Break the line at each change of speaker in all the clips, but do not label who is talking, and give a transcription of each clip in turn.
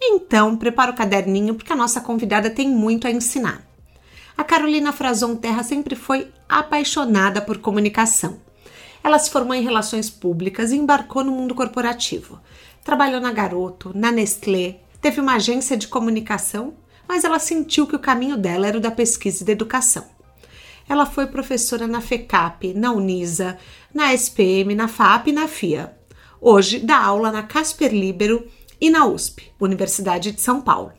Então, prepara o caderninho porque a nossa convidada tem muito a ensinar. A Carolina Frazon Terra sempre foi apaixonada por comunicação. Ela se formou em relações públicas e embarcou no mundo corporativo. Trabalhou na Garoto, na Nestlé, teve uma agência de comunicação, mas ela sentiu que o caminho dela era o da pesquisa e da educação. Ela foi professora na FECAP, na Unisa, na SPM, na FAP e na FIA. Hoje dá aula na Casper Libero e na USP, Universidade de São Paulo.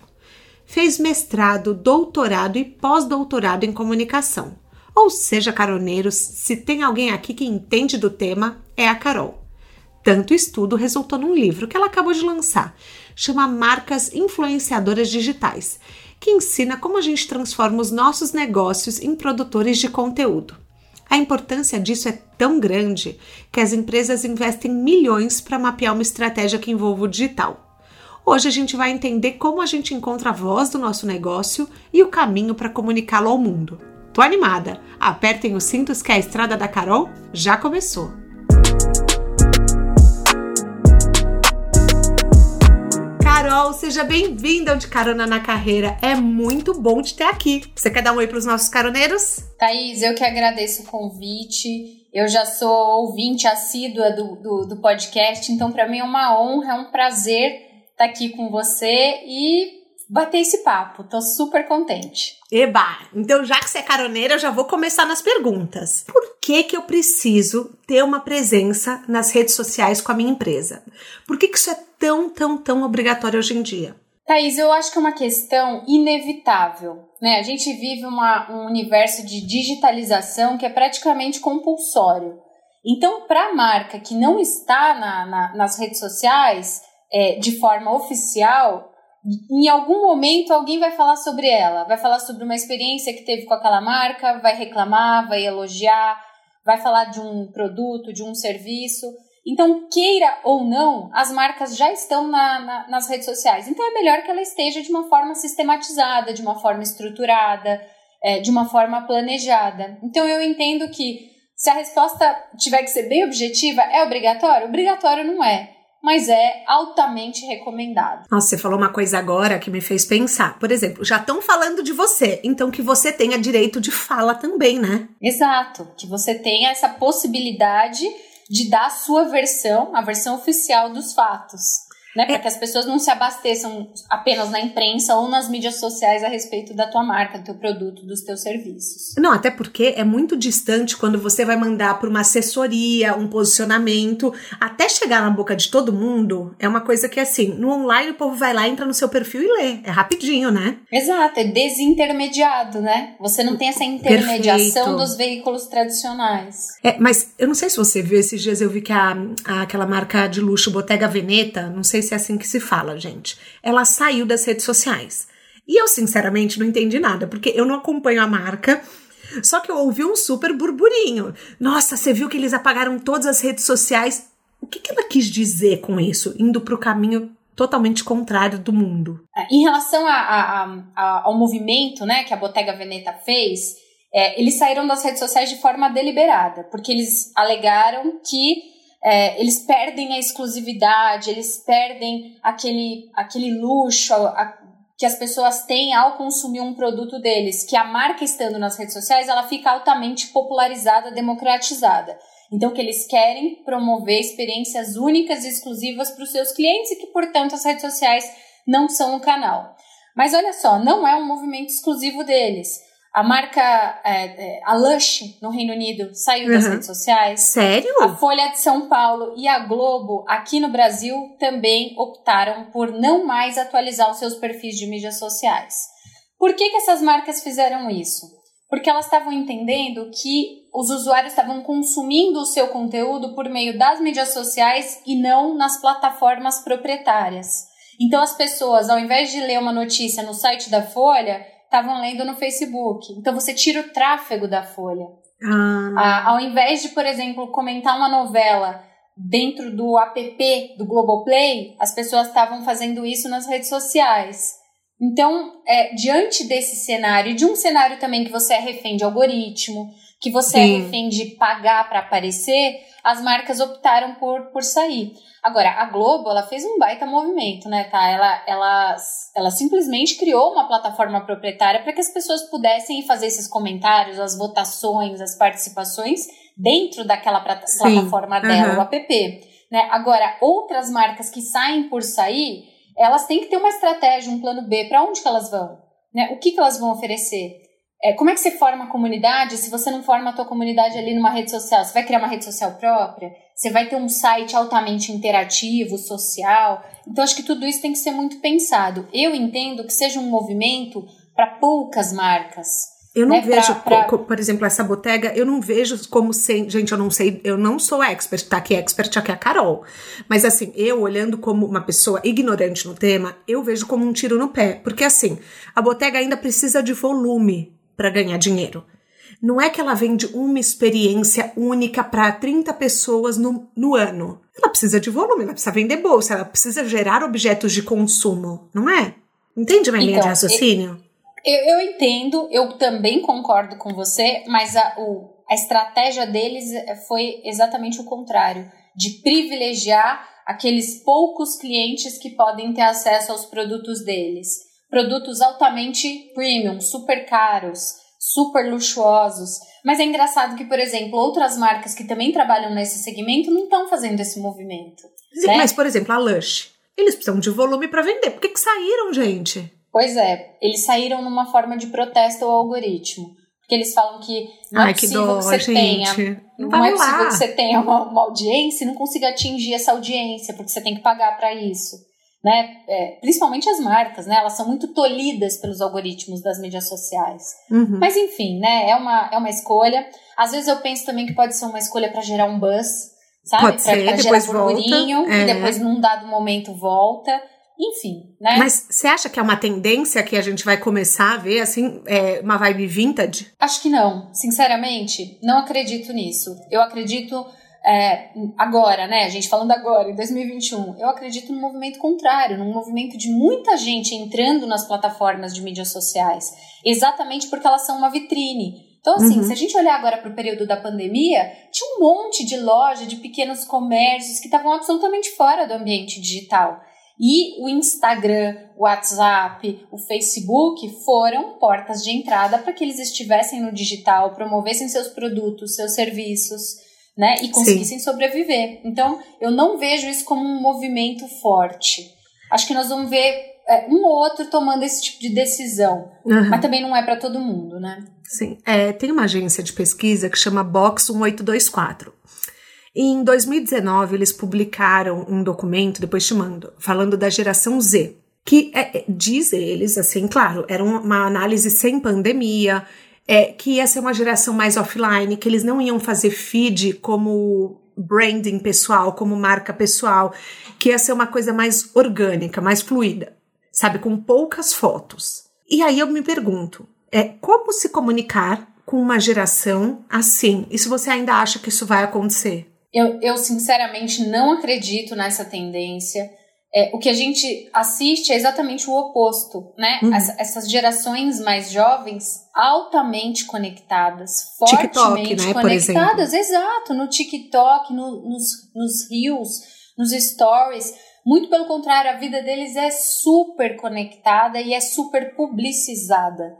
Fez mestrado, doutorado e pós-doutorado em comunicação. Ou seja, caroneiros, se tem alguém aqui que entende do tema, é a Carol. Tanto estudo resultou num livro que ela acabou de lançar, chama Marcas Influenciadoras Digitais, que ensina como a gente transforma os nossos negócios em produtores de conteúdo. A importância disso é tão grande que as empresas investem milhões para mapear uma estratégia que envolva o digital. Hoje a gente vai entender como a gente encontra a voz do nosso negócio e o caminho para comunicá-lo ao mundo. Tô animada! Apertem os cintos que a estrada da Carol já começou! Carol, seja bem-vinda ao De Carona na Carreira. É muito bom te ter aqui. Você quer dar um oi para os nossos caroneiros?
Thaís, eu que agradeço o convite. Eu já sou ouvinte assídua do, do, do podcast, então para mim é uma honra, é um prazer estar tá aqui com você e bater esse papo. Tô super contente.
Eba! Então, já que você é caroneira, eu já vou começar nas perguntas. Por que que eu preciso ter uma presença nas redes sociais com a minha empresa? Por que que isso é tão, tão, tão obrigatório hoje em dia?
Thaís, eu acho que é uma questão inevitável. Né? A gente vive uma, um universo de digitalização que é praticamente compulsório. Então, para a marca que não está na, na, nas redes sociais, é, de forma oficial, em algum momento alguém vai falar sobre ela, vai falar sobre uma experiência que teve com aquela marca, vai reclamar, vai elogiar, vai falar de um produto, de um serviço. Então, queira ou não, as marcas já estão na, na, nas redes sociais. Então, é melhor que ela esteja de uma forma sistematizada, de uma forma estruturada, é, de uma forma planejada. Então, eu entendo que se a resposta tiver que ser bem objetiva, é obrigatório? Obrigatório não é mas é altamente recomendado.
Nossa, você falou uma coisa agora que me fez pensar. Por exemplo, já estão falando de você, então que você tenha direito de fala também, né?
Exato, que você tenha essa possibilidade de dar a sua versão, a versão oficial dos fatos né? Para é. que as pessoas não se abasteçam apenas na imprensa ou nas mídias sociais a respeito da tua marca, do teu produto, dos teus serviços.
Não, até porque é muito distante quando você vai mandar para uma assessoria, um posicionamento, até chegar na boca de todo mundo, é uma coisa que assim, no online o povo vai lá, entra no seu perfil e lê. É rapidinho, né?
Exato, é desintermediado, né? Você não tem essa intermediação Perfeito. dos veículos tradicionais.
É, mas eu não sei se você viu esses dias, eu vi que a, a aquela marca de luxo Bottega Veneta, não sei sei se é assim que se fala, gente. Ela saiu das redes sociais. E eu, sinceramente, não entendi nada, porque eu não acompanho a marca. Só que eu ouvi um super burburinho. Nossa, você viu que eles apagaram todas as redes sociais? O que, que ela quis dizer com isso? Indo para o caminho totalmente contrário do mundo.
É, em relação a, a, a, ao movimento né, que a Bottega Veneta fez, é, eles saíram das redes sociais de forma deliberada, porque eles alegaram que é, eles perdem a exclusividade, eles perdem aquele, aquele luxo a, que as pessoas têm ao consumir um produto deles, que a marca estando nas redes sociais, ela fica altamente popularizada, democratizada. Então, que eles querem promover experiências únicas e exclusivas para os seus clientes e que, portanto, as redes sociais não são um canal. Mas olha só, não é um movimento exclusivo deles. A marca, é, é, a Lush, no Reino Unido, saiu das uhum. redes sociais.
Sério?
A Folha de São Paulo e a Globo, aqui no Brasil, também optaram por não mais atualizar os seus perfis de mídias sociais. Por que, que essas marcas fizeram isso? Porque elas estavam entendendo que os usuários estavam consumindo o seu conteúdo por meio das mídias sociais e não nas plataformas proprietárias. Então, as pessoas, ao invés de ler uma notícia no site da Folha, estavam lendo no Facebook. Então você tira o tráfego da Folha.
Ah.
Ah, ao invés de, por exemplo, comentar uma novela dentro do app do Globoplay, as pessoas estavam fazendo isso nas redes sociais. Então, é, diante desse cenário, de um cenário também que você é refém de algoritmo, que você Sim. é refém de pagar para aparecer, as marcas optaram por, por sair. Agora, a Globo, ela fez um baita movimento, né, tá? Ela, ela, ela simplesmente criou uma plataforma proprietária para que as pessoas pudessem fazer esses comentários, as votações, as participações dentro daquela plataforma Sim. dela, uhum. o app. Né? Agora, outras marcas que saem por sair, elas têm que ter uma estratégia, um plano B, para onde que elas vão? Né? O que, que elas vão oferecer? É, como é que você forma a comunidade se você não forma a tua comunidade ali numa rede social? Você vai criar uma rede social própria? Você vai ter um site altamente interativo, social? Então, acho que tudo isso tem que ser muito pensado. Eu entendo que seja um movimento para poucas marcas.
Eu não né, vejo, pra, pra... por exemplo, essa botega, eu não vejo como sem. Gente, eu não sei, eu não sou expert, tá aqui expert aqui é a Carol. Mas assim, eu olhando como uma pessoa ignorante no tema, eu vejo como um tiro no pé. Porque assim, a botega ainda precisa de volume para ganhar dinheiro. Não é que ela vende uma experiência única para 30 pessoas no, no ano. Ela precisa de volume, ela precisa vender bolsa, ela precisa gerar objetos de consumo, não é? Entende minha então, linha de raciocínio?
Eu, eu, entendo, eu também concordo com você, mas a, o, a estratégia deles foi exatamente o contrário de privilegiar aqueles poucos clientes que podem ter acesso aos produtos deles produtos altamente premium, super caros, super luxuosos. Mas é engraçado que, por exemplo, outras marcas que também trabalham nesse segmento não estão fazendo esse movimento.
Sim, né? Mas, por exemplo, a Lush, eles precisam de volume para vender. Por que, que saíram, gente?
Pois é, eles saíram numa forma de protesto ao algoritmo. Porque eles falam que não é Ai, é possível que, dó, que você gente. tenha. Não, não é possível que você tenha uma, uma audiência e não consiga atingir essa audiência, porque você tem que pagar para isso né? É, principalmente as marcas, né? Elas são muito tolhidas pelos algoritmos das mídias sociais.
Uhum.
Mas enfim, né? É uma, é uma escolha. Às vezes eu penso também que pode ser uma escolha para gerar um buzz, sabe?
Pode pra, ser, pra gerar
burburinho
volta.
e é. depois num dado momento volta. Enfim, né?
Mas você acha que é uma tendência que a gente vai começar a ver, assim, é, uma vibe vintage?
Acho que não. Sinceramente, não acredito nisso. Eu acredito é, agora, né, a gente falando agora, em 2021, eu acredito no movimento contrário, num movimento de muita gente entrando nas plataformas de mídias sociais, exatamente porque elas são uma vitrine. Então, assim, uhum. se a gente olhar agora para o período da pandemia, tinha um monte de loja, de pequenos comércios que estavam absolutamente fora do ambiente digital. E o Instagram, o WhatsApp, o Facebook foram portas de entrada para que eles estivessem no digital, promovessem seus produtos, seus serviços né? E conseguissem Sim. sobreviver. Então, eu não vejo isso como um movimento forte. Acho que nós vamos ver é, um ou outro tomando esse tipo de decisão. Uhum. Mas também não é para todo mundo, né?
Sim. É, tem uma agência de pesquisa que chama Box 1824. Em 2019, eles publicaram um documento, depois te mando, falando da geração Z. Que é, é diz eles, assim, claro, era uma análise sem pandemia, é, que ia ser uma geração mais offline, que eles não iam fazer feed como branding pessoal, como marca pessoal, que ia ser uma coisa mais orgânica, mais fluida, sabe, com poucas fotos. E aí eu me pergunto, é como se comunicar com uma geração assim? E se você ainda acha que isso vai acontecer?
Eu, eu sinceramente não acredito nessa tendência é, o que a gente assiste é exatamente o oposto, né? Uhum. Essa, essas gerações mais jovens altamente conectadas, fortemente TikTok, né, conectadas, exato, no TikTok, no, nos, nos reels, nos stories. Muito pelo contrário, a vida deles é super conectada e é super publicizada.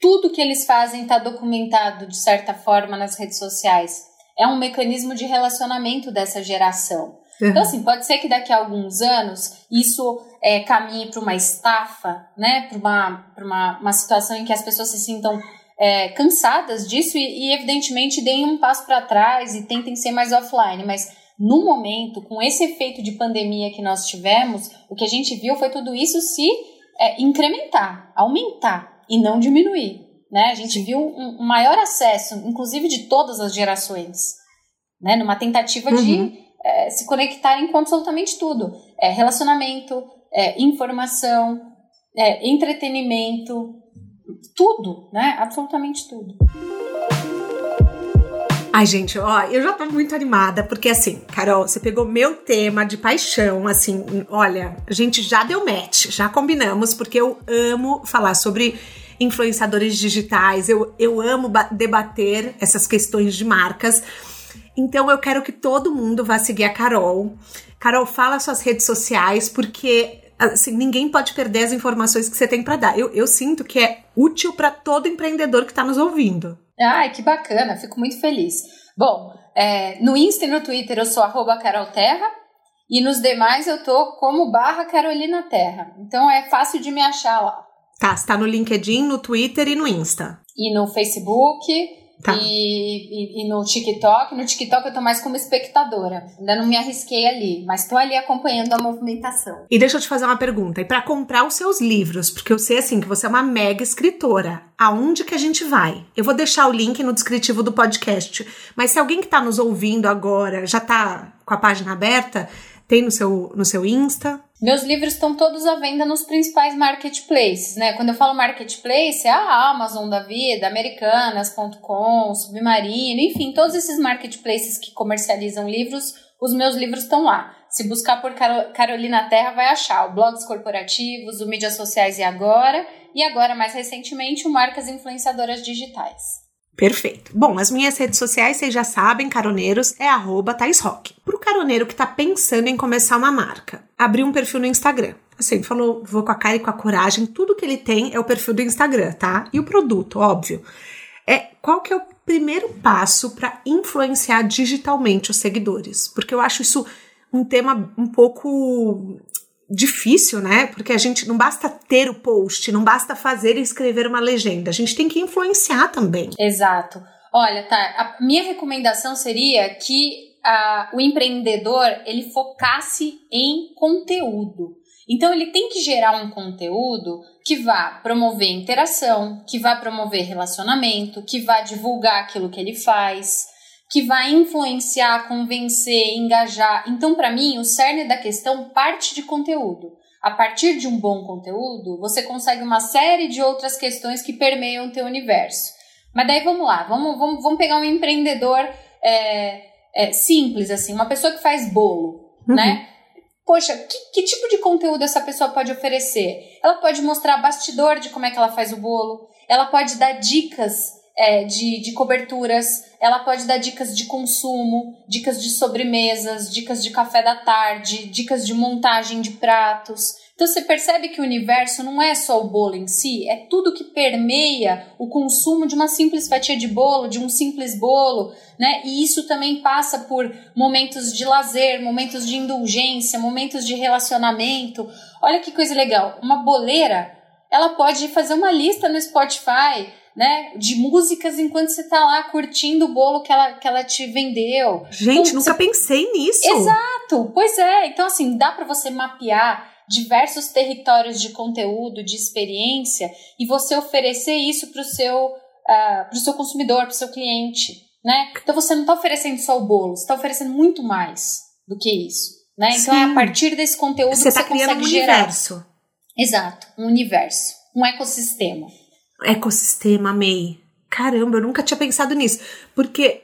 Tudo que eles fazem está documentado de certa forma nas redes sociais. É um mecanismo de relacionamento dessa geração. Uhum. Então, assim, pode ser que daqui a alguns anos isso é, caminhe para uma estafa, né? Para uma, uma, uma situação em que as pessoas se sintam é, cansadas disso e, e, evidentemente, deem um passo para trás e tentem ser mais offline. Mas, no momento, com esse efeito de pandemia que nós tivemos, o que a gente viu foi tudo isso se é, incrementar, aumentar e não diminuir. Né? A gente viu um, um maior acesso, inclusive de todas as gerações, né? numa tentativa uhum. de é, se conectarem com absolutamente tudo: é, relacionamento, é, informação, é, entretenimento, tudo, né? Absolutamente tudo.
Ai, gente, ó, eu já tô muito animada, porque assim, Carol, você pegou meu tema de paixão, assim, olha, a gente já deu match, já combinamos, porque eu amo falar sobre influenciadores digitais, eu, eu amo debater essas questões de marcas. Então eu quero que todo mundo vá seguir a Carol. Carol, fala suas redes sociais, porque assim, ninguém pode perder as informações que você tem para dar. Eu, eu sinto que é útil para todo empreendedor que está nos ouvindo.
Ai, que bacana, fico muito feliz. Bom, é, no Insta e no Twitter eu sou arroba Carol Terra e nos demais eu tô como barra Carolina Terra. Então é fácil de me achar lá.
Tá, está no LinkedIn, no Twitter e no Insta.
E no Facebook Tá. E, e, e, no TikTok, no TikTok eu tô mais como espectadora. Ainda não me arrisquei ali, mas tô ali acompanhando a movimentação.
E deixa eu te fazer uma pergunta. E para comprar os seus livros, porque eu sei assim que você é uma mega escritora, aonde que a gente vai? Eu vou deixar o link no descritivo do podcast. Mas se alguém que tá nos ouvindo agora já tá com a página aberta, tem no seu, no seu Insta?
Meus livros estão todos à venda nos principais marketplaces, né? Quando eu falo marketplace, é a Amazon da vida, Americanas.com, Submarino, enfim, todos esses marketplaces que comercializam livros, os meus livros estão lá. Se buscar por Carolina Terra, vai achar o blogs corporativos, o mídias sociais e agora, e agora, mais recentemente, o Marcas Influenciadoras Digitais.
Perfeito. Bom, as minhas redes sociais, vocês já sabem, caroneiros, é arroba Rock. Pro caroneiro que tá pensando em começar uma marca, abrir um perfil no Instagram. Assim, falou, vou com a cara e com a coragem, tudo que ele tem é o perfil do Instagram, tá? E o produto, óbvio. É qual que é o primeiro passo para influenciar digitalmente os seguidores? Porque eu acho isso um tema um pouco difícil, né? Porque a gente não basta ter o post, não basta fazer e escrever uma legenda, a gente tem que influenciar também.
Exato. Olha, tá, a minha recomendação seria que a, o empreendedor ele focasse em conteúdo. Então ele tem que gerar um conteúdo que vá promover interação, que vá promover relacionamento, que vá divulgar aquilo que ele faz, que vai influenciar, convencer, engajar. Então, para mim, o cerne da questão parte de conteúdo. A partir de um bom conteúdo, você consegue uma série de outras questões que permeiam o teu universo. Mas daí vamos lá, vamos, vamos, vamos pegar um empreendedor é, é, simples, assim, uma pessoa que faz bolo, uhum. né? Poxa, que, que tipo de conteúdo essa pessoa pode oferecer? Ela pode mostrar bastidor de como é que ela faz o bolo, ela pode dar dicas é, de, de coberturas, ela pode dar dicas de consumo, dicas de sobremesas, dicas de café da tarde, dicas de montagem de pratos. Então você percebe que o universo não é só o bolo em si, é tudo que permeia o consumo de uma simples fatia de bolo, de um simples bolo, né? E isso também passa por momentos de lazer, momentos de indulgência, momentos de relacionamento. Olha que coisa legal, uma boleira, ela pode fazer uma lista no Spotify né, de músicas enquanto você tá lá curtindo o bolo que ela, que ela te vendeu.
Gente, então, nunca você... pensei nisso.
Exato, pois é. Então, assim, dá para você mapear diversos territórios de conteúdo, de experiência, e você oferecer isso para o seu, uh, seu consumidor, para o seu cliente. Né? Então você não está oferecendo só o bolo, você está oferecendo muito mais do que isso. Né? Então Sim. é a partir desse conteúdo você que você tá consegue um gerar. Universo. Exato, um universo, um ecossistema
ecossistema, amei. Caramba, eu nunca tinha pensado nisso. Porque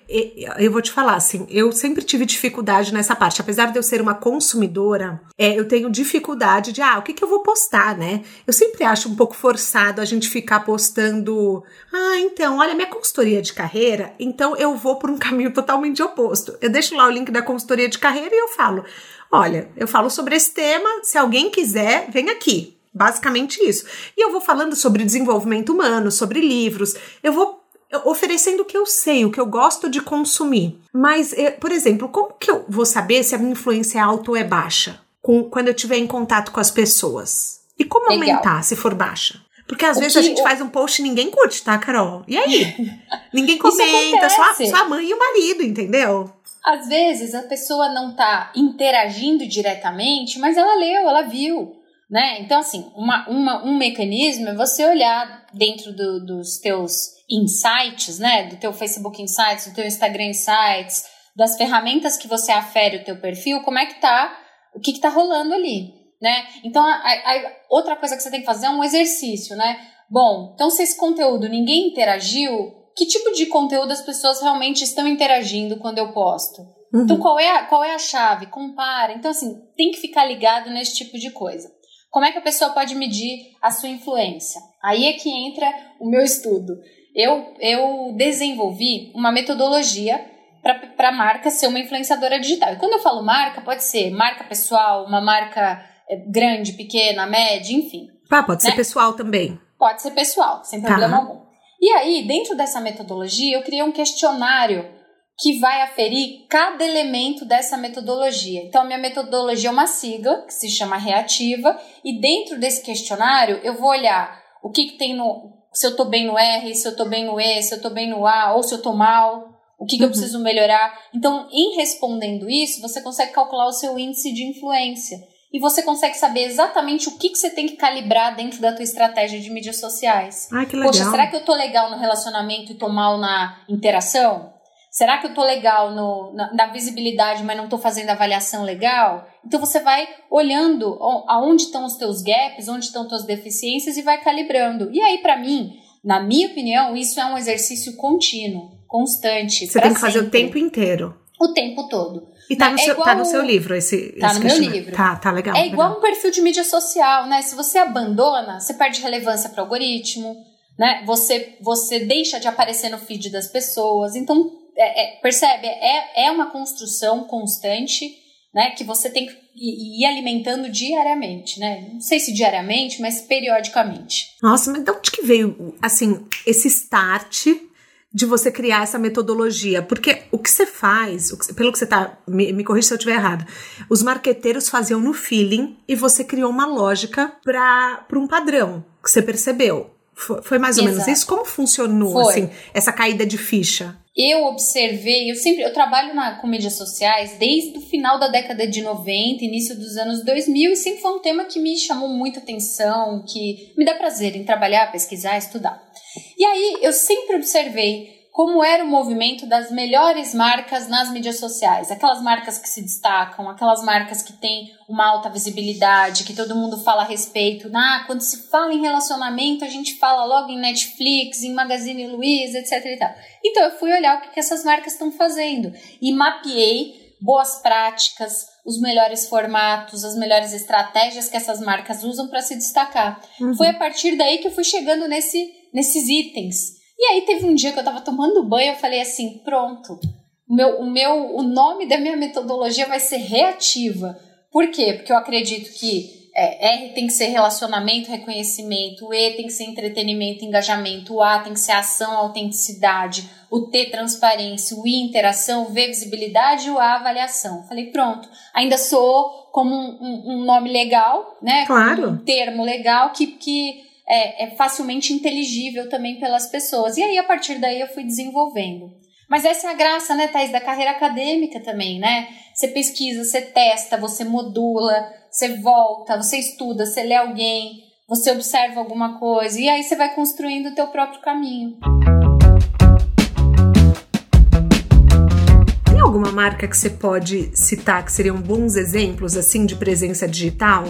eu vou te falar assim, eu sempre tive dificuldade nessa parte. Apesar de eu ser uma consumidora, é, eu tenho dificuldade de, ah, o que, que eu vou postar, né? Eu sempre acho um pouco forçado a gente ficar postando, ah, então, olha, minha consultoria de carreira, então eu vou por um caminho totalmente oposto. Eu deixo lá o link da consultoria de carreira e eu falo, olha, eu falo sobre esse tema, se alguém quiser, vem aqui. Basicamente isso. E eu vou falando sobre desenvolvimento humano, sobre livros, eu vou oferecendo o que eu sei, o que eu gosto de consumir. Mas, eh, por exemplo, como que eu vou saber se a minha influência é alta ou é baixa? Com, quando eu estiver em contato com as pessoas? E como Legal. aumentar se for baixa? Porque às o vezes a gente o... faz um post e ninguém curte, tá, Carol? E aí? ninguém comenta, só, só a mãe e o marido, entendeu?
Às vezes a pessoa não tá interagindo diretamente, mas ela leu, ela viu. Né? Então, assim, uma, uma, um mecanismo é você olhar dentro do, dos teus insights, né? Do teu Facebook Insights, do teu Instagram Insights, das ferramentas que você afere o teu perfil, como é que tá, o que, que tá rolando ali, né? Então, a, a, outra coisa que você tem que fazer é um exercício, né? bom, então se esse conteúdo ninguém interagiu, que tipo de conteúdo as pessoas realmente estão interagindo quando eu posto? Uhum. Então, qual é, a, qual é a chave? Compara. Então, assim, tem que ficar ligado nesse tipo de coisa. Como é que a pessoa pode medir a sua influência? Aí é que entra o meu estudo. Eu, eu desenvolvi uma metodologia para a marca ser uma influenciadora digital. E quando eu falo marca, pode ser marca pessoal, uma marca eh, grande, pequena, média, enfim.
Ah, pode né? ser pessoal também.
Pode ser pessoal, sem tá. problema algum. E aí, dentro dessa metodologia, eu criei um questionário que vai aferir cada elemento dessa metodologia. Então, a minha metodologia é uma sigla, que se chama reativa, e dentro desse questionário eu vou olhar o que, que tem no. Se eu estou bem no R, se eu estou bem no E, se eu estou bem no A, ou se eu estou mal, o que, que uhum. eu preciso melhorar. Então, em respondendo isso, você consegue calcular o seu índice de influência e você consegue saber exatamente o que, que você tem que calibrar dentro da tua estratégia de mídias sociais.
Ai, que legal.
Poxa, será que eu tô legal no relacionamento e tô mal na interação? Será que eu tô legal no, na, na visibilidade, mas não tô fazendo avaliação legal? Então você vai olhando aonde estão os teus gaps, onde estão tuas deficiências e vai calibrando. E aí, para mim, na minha opinião, isso é um exercício contínuo, constante.
Você tem que fazer o tempo inteiro.
O tempo todo.
E tá, no, é seu, tá no seu livro esse
Tá
esse
no meu livro.
Tá, tá legal.
É igual
legal.
um perfil de mídia social, né? Se você abandona, você perde relevância para o algoritmo, né? Você, você deixa de aparecer no feed das pessoas. Então, é, é, percebe? É, é uma construção constante, né? Que você tem que ir alimentando diariamente, né? Não sei se diariamente, mas periodicamente.
Nossa, mas de onde que veio, assim, esse start de você criar essa metodologia. Porque o que você faz, que, pelo que você tá, me, me corrija se eu estiver errado, os marqueteiros faziam no feeling e você criou uma lógica para um padrão que você percebeu. Foi, mais ou Exato. menos isso? Como funcionou, foi. assim, essa caída de ficha?
Eu observei, eu sempre, eu trabalho na, com mídias sociais desde o final da década de 90, início dos anos 2000, e sempre foi um tema que me chamou muita atenção, que me dá prazer em trabalhar, pesquisar, estudar. E aí eu sempre observei como era o movimento das melhores marcas nas mídias sociais. Aquelas marcas que se destacam, aquelas marcas que têm uma alta visibilidade, que todo mundo fala a respeito. Ah, quando se fala em relacionamento, a gente fala logo em Netflix, em Magazine Luiza, etc. E tal. Então eu fui olhar o que, que essas marcas estão fazendo e mapeei boas práticas, os melhores formatos, as melhores estratégias que essas marcas usam para se destacar. Uhum. Foi a partir daí que eu fui chegando nesse, nesses itens. E aí teve um dia que eu tava tomando banho, eu falei assim, pronto, o meu, o meu, o nome da minha metodologia vai ser reativa. Por quê? Porque eu acredito que é, R tem que ser relacionamento, reconhecimento, o E tem que ser entretenimento, engajamento, o A tem que ser ação, autenticidade, o T transparência, o I interação, o V visibilidade e o A avaliação. Falei, pronto, ainda sou como um, um, um nome legal, né?
Claro.
Um termo legal que, que é, é facilmente inteligível também pelas pessoas. E aí, a partir daí, eu fui desenvolvendo. Mas essa é a graça, né, Thais, da carreira acadêmica também, né? Você pesquisa, você testa, você modula, você volta, você estuda, você lê alguém, você observa alguma coisa, e aí você vai construindo o teu próprio caminho.
Tem alguma marca que você pode citar que seriam bons exemplos, assim, de presença digital?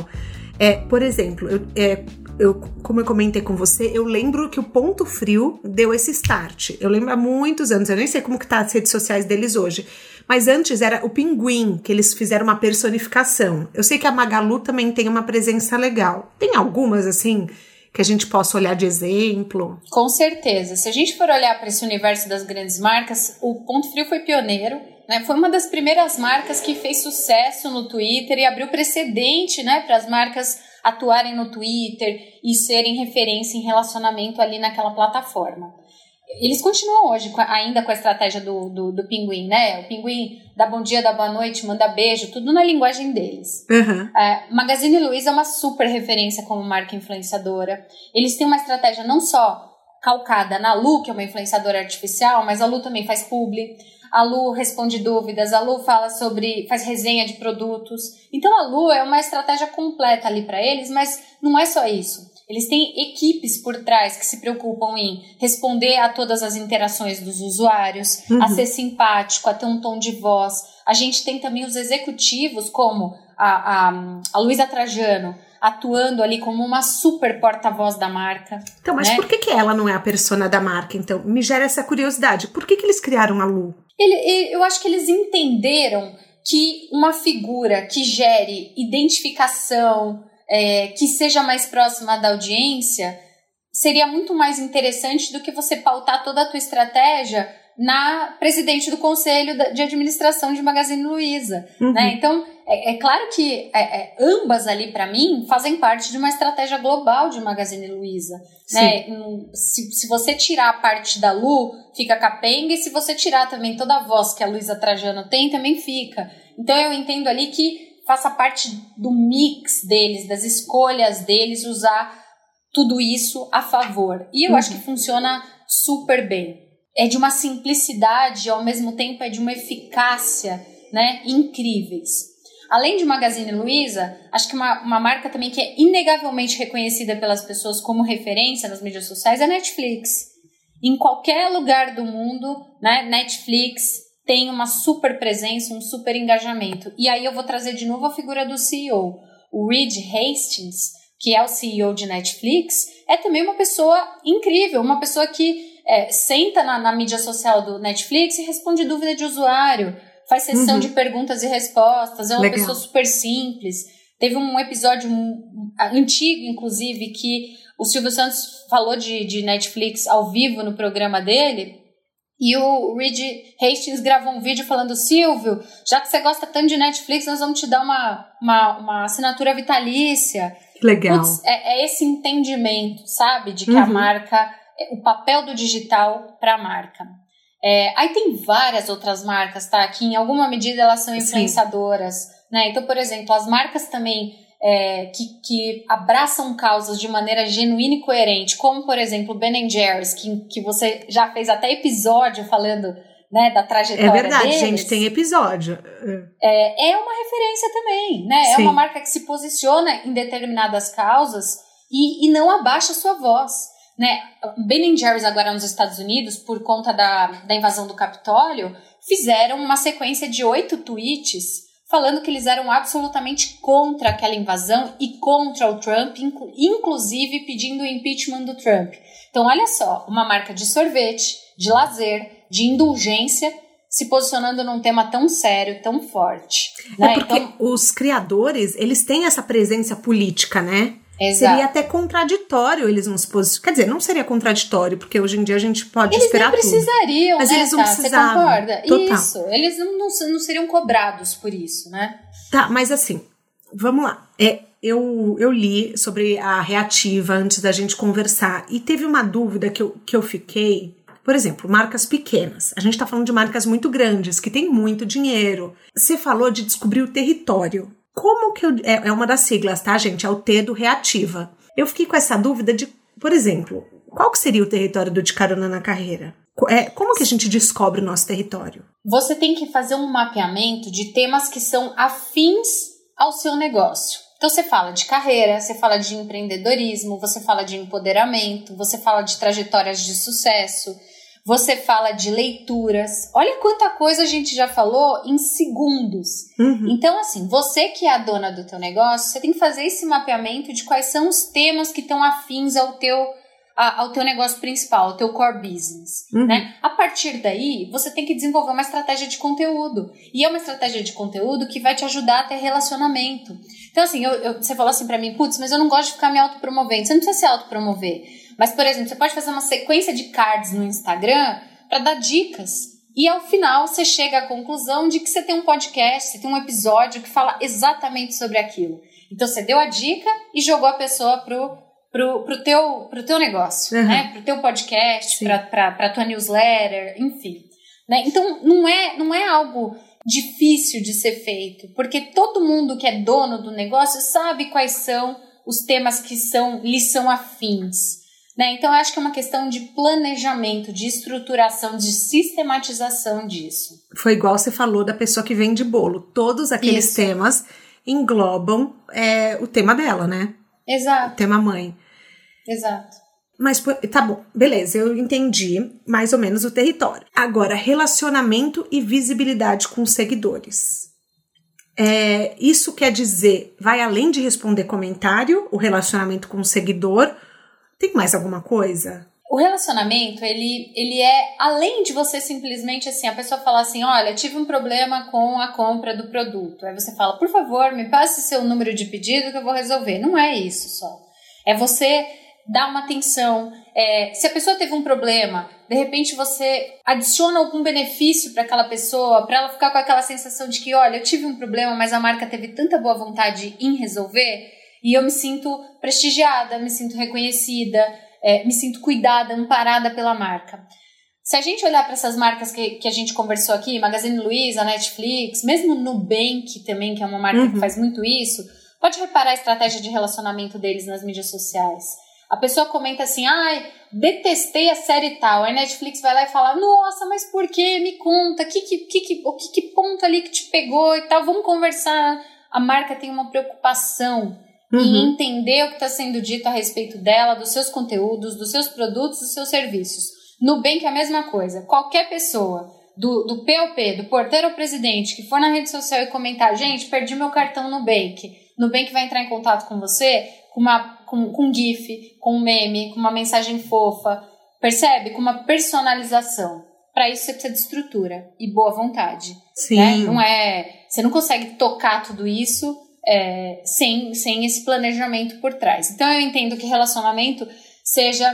É, por exemplo, eu, é, eu, como eu comentei com você, eu lembro que o Ponto Frio deu esse start. Eu lembro há muitos anos, eu nem sei como que tá as redes sociais deles hoje. Mas antes era o Pinguim, que eles fizeram uma personificação. Eu sei que a Magalu também tem uma presença legal. Tem algumas, assim, que a gente possa olhar de exemplo?
Com certeza. Se a gente for olhar para esse universo das grandes marcas, o Ponto Frio foi pioneiro. Né? Foi uma das primeiras marcas que fez sucesso no Twitter e abriu precedente né, para as marcas atuarem no Twitter e serem referência em relacionamento ali naquela plataforma. Eles continuam hoje ainda com a estratégia do, do, do, pinguim, né? O pinguim dá bom dia, dá boa noite, manda beijo, tudo na linguagem deles.
Uhum.
Magazine Luiza é uma super referência como marca influenciadora. Eles têm uma estratégia não só calcada na Lu, que é uma influenciadora artificial, mas a Lu também faz publi a Lu responde dúvidas, a Lu fala sobre, faz resenha de produtos. Então a Lu é uma estratégia completa ali para eles, mas não é só isso. Eles têm equipes por trás que se preocupam em responder a todas as interações dos usuários, uhum. a ser simpático, a ter um tom de voz. A gente tem também os executivos, como a, a, a Luísa Trajano, atuando ali como uma super porta-voz da marca.
Então, mas
né?
por que, que ela não é a persona da marca? Então, me gera essa curiosidade. Por que, que eles criaram a Lu?
Ele, ele, eu acho que eles entenderam que uma figura que gere identificação, é, que seja mais próxima da audiência, seria muito mais interessante do que você pautar toda a tua estratégia na presidente do conselho de administração de Magazine Luiza, uhum. né? Então é, é, claro que é, é, ambas ali para mim fazem parte de uma estratégia global de Magazine Luiza, né? Se, se você tirar a parte da Lu, fica capenga e se você tirar também toda a voz que a Luiza Trajano tem, também fica. Então eu entendo ali que faça parte do mix deles, das escolhas deles usar tudo isso a favor. E eu uhum. acho que funciona super bem é de uma simplicidade ao mesmo tempo é de uma eficácia, né, incríveis. Além de Magazine Luiza, acho que uma, uma marca também que é inegavelmente reconhecida pelas pessoas como referência nas mídias sociais é Netflix. Em qualquer lugar do mundo, né, Netflix tem uma super presença, um super engajamento. E aí eu vou trazer de novo a figura do CEO. O Reed Hastings, que é o CEO de Netflix, é também uma pessoa incrível, uma pessoa que é, senta na, na, mídia social do Netflix e responde dúvida de usuário, faz sessão uhum. de perguntas e respostas, é uma Legal. pessoa super simples. Teve um episódio antigo, inclusive, que o Silvio Santos falou de, de Netflix ao vivo no programa dele. E o Reed Hastings gravou um vídeo falando: Silvio, já que você gosta tanto de Netflix, nós vamos te dar uma, uma, uma assinatura vitalícia.
Legal. Puts,
é, é, esse entendimento, sabe? De que uhum. a marca o papel do digital para a marca. É, aí tem várias outras marcas, tá? Que em alguma medida elas são influenciadoras, Sim. né? Então, por exemplo, as marcas também é, que, que abraçam causas de maneira genuína e coerente, como, por exemplo, Ben Jerry's, que, que você já fez até episódio falando né, da trajetória
É verdade,
deles,
gente, tem episódio.
É, é uma referência também, né? É Sim. É uma marca que se posiciona em determinadas causas e, e não abaixa a sua voz. Né? Ben Jerry's agora nos Estados Unidos, por conta da, da invasão do Capitólio, fizeram uma sequência de oito tweets falando que eles eram absolutamente contra aquela invasão e contra o Trump, inclusive pedindo o impeachment do Trump. Então, olha só, uma marca de sorvete, de lazer, de indulgência, se posicionando num tema tão sério, tão forte.
É né? porque então, os criadores, eles têm essa presença política, né? Exato. Seria até contraditório eles não se posicionarem. Quer dizer, não seria contraditório, porque hoje em dia a gente pode
eles
esperar
Eles precisariam,
Mas
né,
eles não tá, precisavam.
Você concorda? Total. Isso, eles não, não, não, seriam cobrados por isso, né?
Tá, mas assim, vamos lá. É, eu, eu li sobre a reativa antes da gente conversar e teve uma dúvida que eu, que eu fiquei. Por exemplo, marcas pequenas. A gente está falando de marcas muito grandes, que têm muito dinheiro. Você falou de descobrir o território. Como que eu. É, é uma das siglas, tá, gente? É o T do reativa. Eu fiquei com essa dúvida de, por exemplo, qual que seria o território do De Carona na Carreira? É, como que a gente descobre o nosso território?
Você tem que fazer um mapeamento de temas que são afins ao seu negócio. Então você fala de carreira, você fala de empreendedorismo, você fala de empoderamento, você fala de trajetórias de sucesso, você fala de leituras. Olha quanta coisa a gente já falou em segundos. Uhum. Então, assim, você que é a dona do teu negócio, você tem que fazer esse mapeamento de quais são os temas que estão afins ao teu ao teu negócio principal, ao teu core business, uhum. né? A partir daí, você tem que desenvolver uma estratégia de conteúdo. E é uma estratégia de conteúdo que vai te ajudar a ter relacionamento. Então, assim, eu, eu, você falou assim para mim, putz, mas eu não gosto de ficar me autopromovendo. Você não precisa se autopromover. Mas, por exemplo, você pode fazer uma sequência de cards no Instagram para dar dicas. E ao final você chega à conclusão de que você tem um podcast, você tem um episódio que fala exatamente sobre aquilo. Então você deu a dica e jogou a pessoa pro, pro, pro, teu, pro teu negócio, uhum. né? Pro teu podcast, para pra, pra tua newsletter, enfim. Né? Então não é, não é algo difícil de ser feito, porque todo mundo que é dono do negócio sabe quais são os temas que são, lhes são afins. Né? Então, eu acho que é uma questão de planejamento, de estruturação, de sistematização disso.
Foi igual você falou da pessoa que vende bolo. Todos aqueles Isso. temas englobam é, o tema dela, né?
Exato.
O tema mãe.
Exato.
Mas tá bom, beleza, eu entendi mais ou menos o território. Agora, relacionamento e visibilidade com seguidores. É, isso quer dizer, vai além de responder comentário, o relacionamento com o seguidor. Tem mais alguma coisa?
O relacionamento, ele, ele é além de você simplesmente assim, a pessoa falar assim: olha, tive um problema com a compra do produto. Aí você fala, por favor, me passe seu número de pedido que eu vou resolver. Não é isso só. É você dar uma atenção. É, se a pessoa teve um problema, de repente você adiciona algum benefício para aquela pessoa, para ela ficar com aquela sensação de que, olha, eu tive um problema, mas a marca teve tanta boa vontade em resolver e eu me sinto prestigiada, me sinto reconhecida, é, me sinto cuidada, amparada pela marca. Se a gente olhar para essas marcas que, que a gente conversou aqui, Magazine Luiza, Netflix, mesmo Nubank também, que é uma marca uhum. que faz muito isso, pode reparar a estratégia de relacionamento deles nas mídias sociais. A pessoa comenta assim, ai, detestei a série tal. Aí a Netflix vai lá e fala, nossa, mas por quê? Me conta, que, que, que, o que, que ponto ali que te pegou e tal, vamos conversar. A marca tem uma preocupação uhum. em entender o que está sendo dito a respeito dela, dos seus conteúdos, dos seus produtos, dos seus serviços. Nubank é a mesma coisa. Qualquer pessoa do, do POP, do porteiro ao presidente, que for na rede social e comentar, gente, perdi meu cartão no Nubank. Nubank vai entrar em contato com você com, uma, com, com um GIF, com um meme, com uma mensagem fofa, percebe? Com uma personalização. Para isso você precisa de estrutura e boa vontade. Sim. Né? Não é, você não consegue tocar tudo isso é, sem, sem esse planejamento por trás. Então eu entendo que relacionamento seja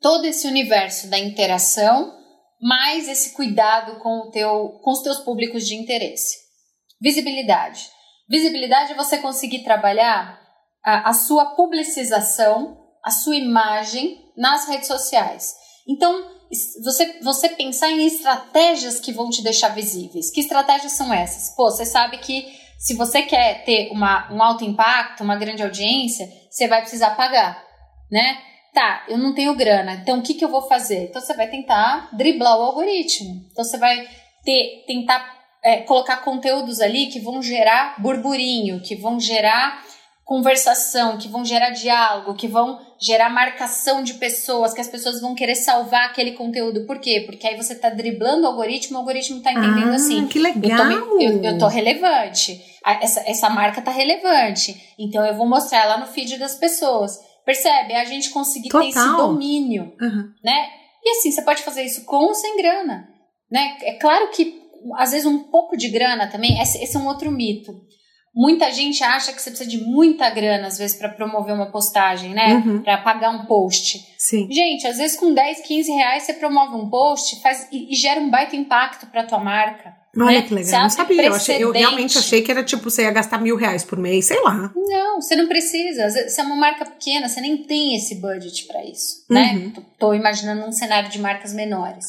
todo esse universo da interação, mais esse cuidado com, o teu, com os teus públicos de interesse. Visibilidade. Visibilidade é você conseguir trabalhar a, a sua publicização, a sua imagem nas redes sociais. Então, você, você pensar em estratégias que vão te deixar visíveis. Que estratégias são essas? Pô, você sabe que se você quer ter uma, um alto impacto, uma grande audiência, você vai precisar pagar, né? Tá, eu não tenho grana, então o que, que eu vou fazer? Então você vai tentar driblar o algoritmo. Então você vai ter, tentar é, colocar conteúdos ali que vão gerar burburinho, que vão gerar conversação, que vão gerar diálogo, que vão gerar marcação de pessoas, que as pessoas vão querer salvar aquele conteúdo. Por quê? Porque aí você está driblando o algoritmo, o algoritmo está entendendo
ah,
assim.
Que legal!
Eu tô, eu, eu tô relevante. Essa, essa marca tá relevante. Então eu vou mostrar ela no feed das pessoas. Percebe? A gente conseguir Total. ter esse domínio, uhum. né? E assim, você pode fazer isso com ou sem grana, né? É claro que às vezes um pouco de grana também, esse, esse é um outro mito. Muita gente acha que você precisa de muita grana, às vezes, para promover uma postagem, né? Uhum. Para pagar um post.
Sim.
Gente, às vezes com 10, 15 reais você promove um post faz, e, e gera um baita impacto para tua marca.
Olha
né?
que legal, não sabia. Eu, achei, eu, realmente achei que era tipo, você ia gastar mil reais por mês, sei lá.
Não, você não precisa. Você é uma marca pequena, você nem tem esse budget para isso, né? uhum. né? Tô, tô imaginando um cenário de marcas menores.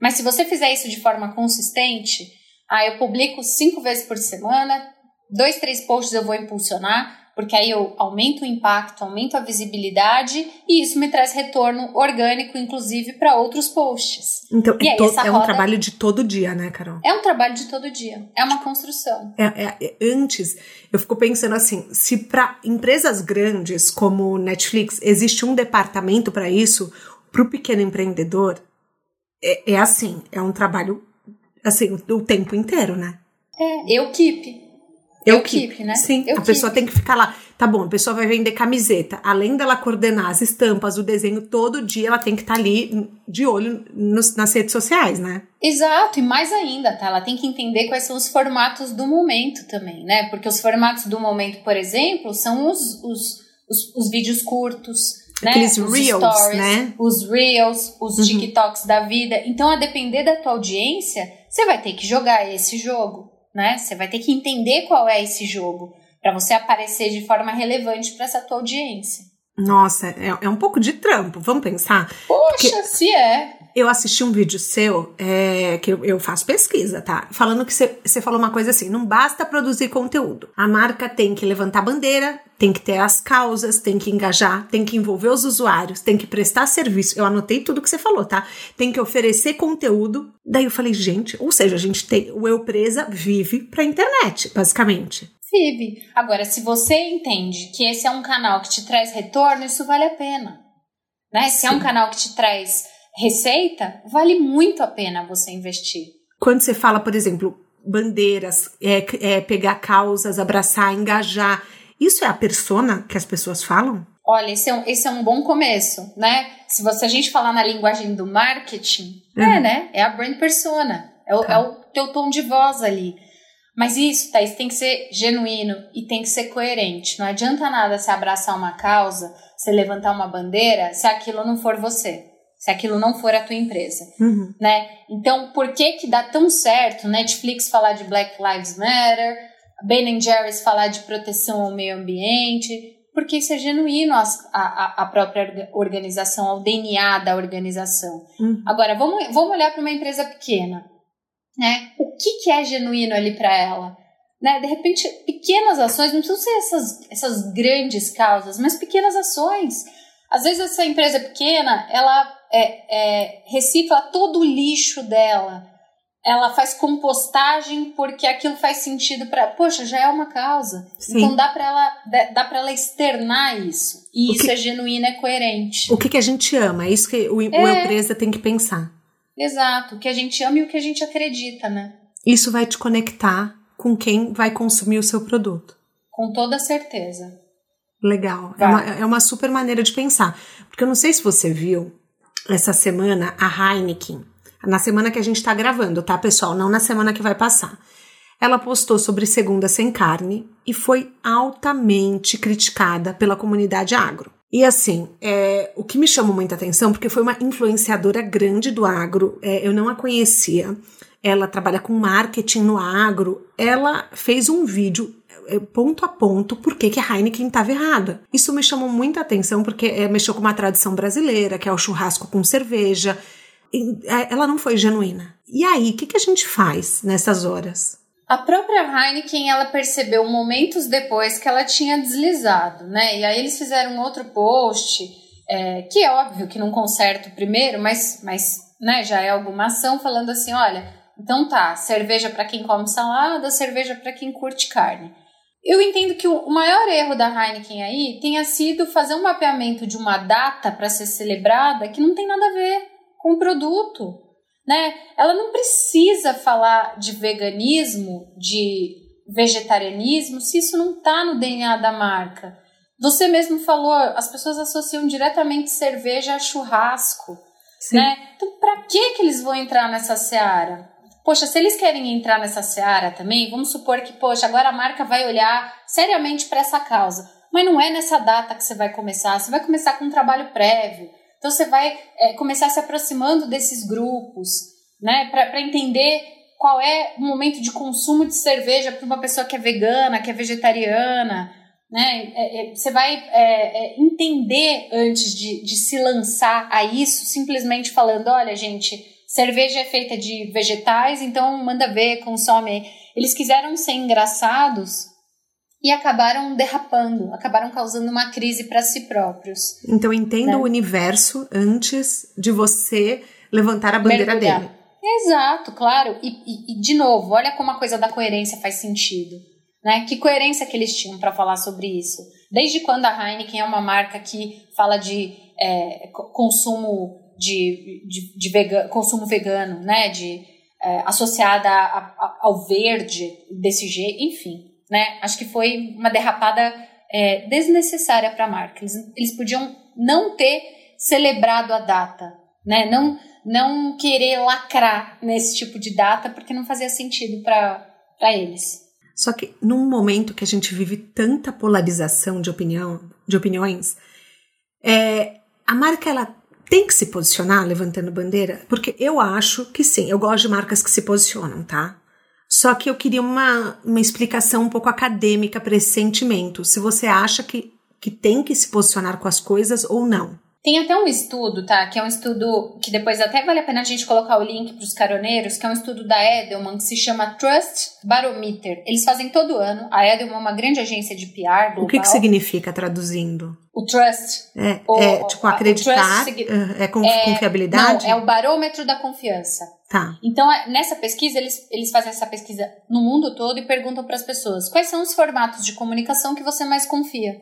Mas se você fizer isso de forma consistente, ah, eu publico cinco vezes por semana, dois, três posts eu vou impulsionar, porque aí eu aumento o impacto, aumento a visibilidade e isso me traz retorno orgânico, inclusive, para outros posts.
Então, e aí, to, é roda, um trabalho de todo dia, né, Carol?
É um trabalho de todo dia. É uma construção.
É, é, é antes, eu fico pensando assim: se para empresas grandes como Netflix existe um departamento para isso, para o pequeno empreendedor, é, é assim: é um trabalho assim, o, o tempo inteiro, né?
É, eu keep.
Eu keep, né? Sim, eu a pessoa tem que ficar lá. Tá bom, a pessoa vai vender camiseta. Além dela coordenar as estampas, o desenho, todo dia ela tem que estar tá ali de olho nos, nas redes sociais, né?
Exato, e mais ainda, tá? Ela tem que entender quais são os formatos do momento também, né? Porque os formatos do momento, por exemplo, são os, os, os, os vídeos curtos, né?
Aqueles os reels, stories, né?
Os reels, os uhum. TikToks da vida. Então, a depender da tua audiência, você vai ter que jogar esse jogo né? Você vai ter que entender qual é esse jogo para você aparecer de forma relevante para essa tua audiência.
Nossa, é, é, um pouco de trampo, vamos pensar?
Poxa, se é.
Eu assisti um vídeo seu, é, que eu, eu, faço pesquisa, tá? Falando que você falou uma coisa assim: não basta produzir conteúdo. A marca tem que levantar bandeira, tem que ter as causas, tem que engajar, tem que envolver os usuários, tem que prestar serviço. Eu anotei tudo que você falou, tá? Tem que oferecer conteúdo. Daí eu falei, gente, ou seja, a gente tem. O Eu Presa vive pra internet, basicamente.
Vive. Agora, se você entende que esse é um canal que te traz retorno, isso vale a pena. Né? Se é um canal que te traz receita, vale muito a pena você investir.
Quando você fala, por exemplo, bandeiras, é, é pegar causas, abraçar, engajar. Isso é a persona que as pessoas falam?
Olha, esse é um, esse é um bom começo, né? Se você, a gente falar na linguagem do marketing, uhum. é, né? É a brand persona. É o, tá. é o teu tom de voz ali. Mas isso, Thaís, tem que ser genuíno e tem que ser coerente. Não adianta nada se abraçar uma causa, se levantar uma bandeira, se aquilo não for você. Se aquilo não for a tua empresa, uhum. né? Então, por que que dá tão certo Netflix falar de Black Lives Matter, Ben Jerry's falar de proteção ao meio ambiente? Porque isso é genuíno a própria organização, ao DNA da organização. Uhum. Agora, vamos, vamos olhar para uma empresa pequena né? O que, que é genuíno ali para ela? Né? De repente, pequenas ações, não precisam ser essas, essas grandes causas, mas pequenas ações. Às vezes essa empresa pequena, ela é, é, recicla todo o lixo dela. Ela faz compostagem porque aquilo faz sentido para, poxa, já é uma causa. Sim. Então dá para ela dá para ela externar isso. E o isso que, é genuíno, é coerente.
O que, que a gente ama? É isso que o, é, empresa tem que pensar.
Exato, o que a gente ama e o que a gente acredita, né?
Isso vai te conectar com quem vai consumir o seu produto.
Com toda certeza.
Legal. É uma, é uma super maneira de pensar. Porque eu não sei se você viu essa semana a Heineken, na semana que a gente está gravando, tá, pessoal? Não na semana que vai passar. Ela postou sobre segunda sem carne e foi altamente criticada pela comunidade agro. E assim, é, o que me chamou muita atenção, porque foi uma influenciadora grande do agro, é, eu não a conhecia, ela trabalha com marketing no agro, ela fez um vídeo ponto a ponto por que a Heineken estava errada. Isso me chamou muita atenção porque é, mexeu com uma tradição brasileira, que é o churrasco com cerveja. É, ela não foi genuína. E aí, o que, que a gente faz nessas horas?
A própria Heineken, ela percebeu momentos depois que ela tinha deslizado, né? E aí eles fizeram outro post, é, que é óbvio que não conserta o primeiro, mas, mas né, já é alguma ação falando assim, olha, então tá, cerveja para quem come salada, cerveja para quem curte carne. Eu entendo que o maior erro da Heineken aí tenha sido fazer um mapeamento de uma data para ser celebrada que não tem nada a ver com o produto né? Ela não precisa falar de veganismo, de vegetarianismo, se isso não está no DNA da marca. Você mesmo falou, as pessoas associam diretamente cerveja a churrasco, Sim. né? Então, para que que eles vão entrar nessa seara? Poxa, se eles querem entrar nessa seara também, vamos supor que, poxa, agora a marca vai olhar seriamente para essa causa. Mas não é nessa data que você vai começar, você vai começar com um trabalho prévio. Então você vai é, começar se aproximando desses grupos, né, para entender qual é o momento de consumo de cerveja para uma pessoa que é vegana, que é vegetariana, né? É, é, você vai é, é, entender antes de, de se lançar a isso, simplesmente falando, olha, gente, cerveja é feita de vegetais, então manda ver, consome. Eles quiseram ser engraçados e acabaram derrapando, acabaram causando uma crise para si próprios.
Então entenda né? o universo antes de você levantar a bandeira Mergulhar. dele.
Exato, claro. E, e, e, de novo, olha como a coisa da coerência faz sentido. Né? Que coerência que eles tinham para falar sobre isso? Desde quando a Heineken é uma marca que fala de é, consumo de, de, de vega, consumo vegano, né? De, é, associada a, a, ao verde desse jeito, enfim né? Acho que foi uma derrapada é, desnecessária para a marca. Eles, eles podiam não ter celebrado a data, né? Não, não querer lacrar nesse tipo de data porque não fazia sentido para eles.
Só que num momento que a gente vive tanta polarização de opinião, de opiniões, é, a marca ela tem que se posicionar levantando bandeira, porque eu acho que sim. Eu gosto de marcas que se posicionam, tá? Só que eu queria uma, uma explicação um pouco acadêmica para esse sentimento. Se você acha que, que tem que se posicionar com as coisas ou não.
Tem até um estudo, tá? Que é um estudo que depois até vale a pena a gente colocar o link para os caroneiros, que é um estudo da Edelman que se chama Trust Barometer. Eles fazem todo ano. A Edelman é uma grande agência de PR global.
O que, que significa traduzindo?
O trust.
É, o, é tipo acreditar, é, é com é, confiabilidade?
Não, é o barômetro da confiança.
Tá.
Então, é, nessa pesquisa, eles, eles fazem essa pesquisa no mundo todo e perguntam para as pessoas quais são os formatos de comunicação que você mais confia.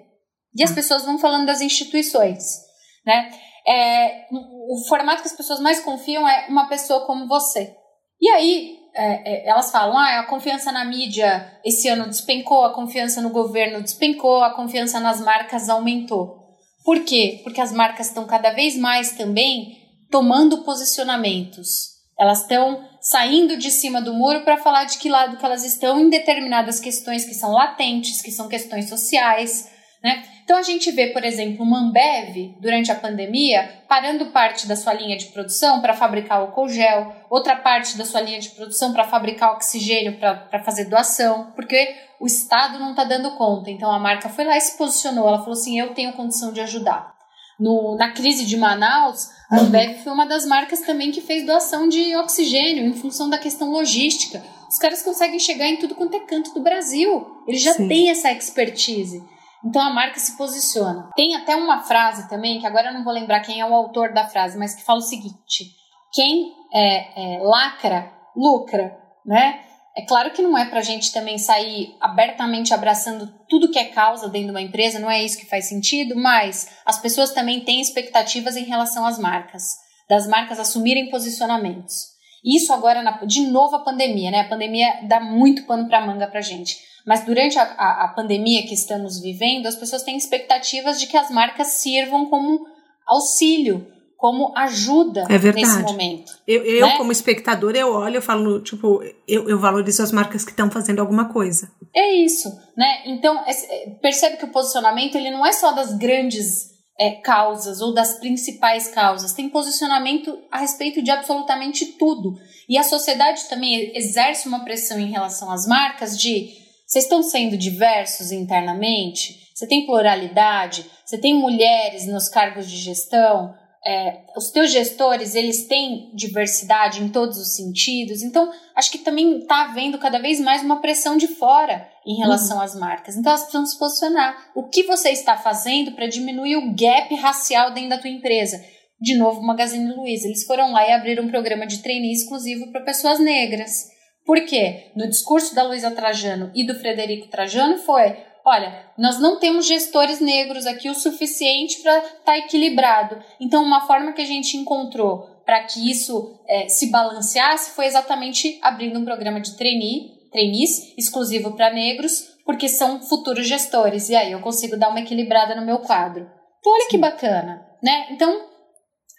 E as tá. pessoas vão falando das instituições né? É, o formato que as pessoas mais confiam é uma pessoa como você, E aí, é, é, elas falam: ah, a confiança na mídia esse ano despencou, a confiança no governo despencou, a confiança nas marcas aumentou. Por quê? Porque as marcas estão cada vez mais também tomando posicionamentos. Elas estão saindo de cima do muro para falar de que lado que elas estão em determinadas questões que são latentes, que são questões sociais, né? Então a gente vê, por exemplo, uma Ambev, durante a pandemia, parando parte da sua linha de produção para fabricar álcool gel, outra parte da sua linha de produção para fabricar oxigênio para fazer doação, porque o Estado não está dando conta. Então a marca foi lá e se posicionou. Ela falou assim: eu tenho condição de ajudar. No, na crise de Manaus, a uhum. Ambev foi uma das marcas também que fez doação de oxigênio em função da questão logística. Os caras conseguem chegar em tudo quanto é canto do Brasil. Eles já Sim. têm essa expertise. Então a marca se posiciona. Tem até uma frase também, que agora eu não vou lembrar quem é o autor da frase, mas que fala o seguinte: quem é, é, lacra, lucra, né? É claro que não é para a gente também sair abertamente abraçando tudo que é causa dentro de uma empresa, não é isso que faz sentido, mas as pessoas também têm expectativas em relação às marcas, das marcas assumirem posicionamentos. Isso agora, na, de novo, a pandemia, né? A pandemia dá muito pano para manga para gente. Mas durante a, a, a pandemia que estamos vivendo, as pessoas têm expectativas de que as marcas sirvam como auxílio, como ajuda
é
nesse momento.
Eu, eu né? como espectador, eu olho e falo, tipo, eu, eu valorizo as marcas que estão fazendo alguma coisa.
É isso, né? Então, é, percebe que o posicionamento, ele não é só das grandes é, causas ou das principais causas, tem posicionamento a respeito de absolutamente tudo. E a sociedade também exerce uma pressão em relação às marcas de vocês estão sendo diversos internamente? Você tem pluralidade? Você tem mulheres nos cargos de gestão? É, os teus gestores, eles têm diversidade em todos os sentidos? Então, acho que também está havendo cada vez mais uma pressão de fora em relação uhum. às marcas. Então, elas precisam se posicionar. O que você está fazendo para diminuir o gap racial dentro da tua empresa? De novo, o Magazine Luiza. Eles foram lá e abriram um programa de trainee exclusivo para pessoas negras. Por quê? No discurso da Luísa Trajano e do Frederico Trajano foi: olha, nós não temos gestores negros aqui o suficiente para estar tá equilibrado. Então, uma forma que a gente encontrou para que isso é, se balanceasse foi exatamente abrindo um programa de trainee, trainees exclusivo para negros, porque são futuros gestores. E aí eu consigo dar uma equilibrada no meu quadro. Então, olha Sim. que bacana, né? Então,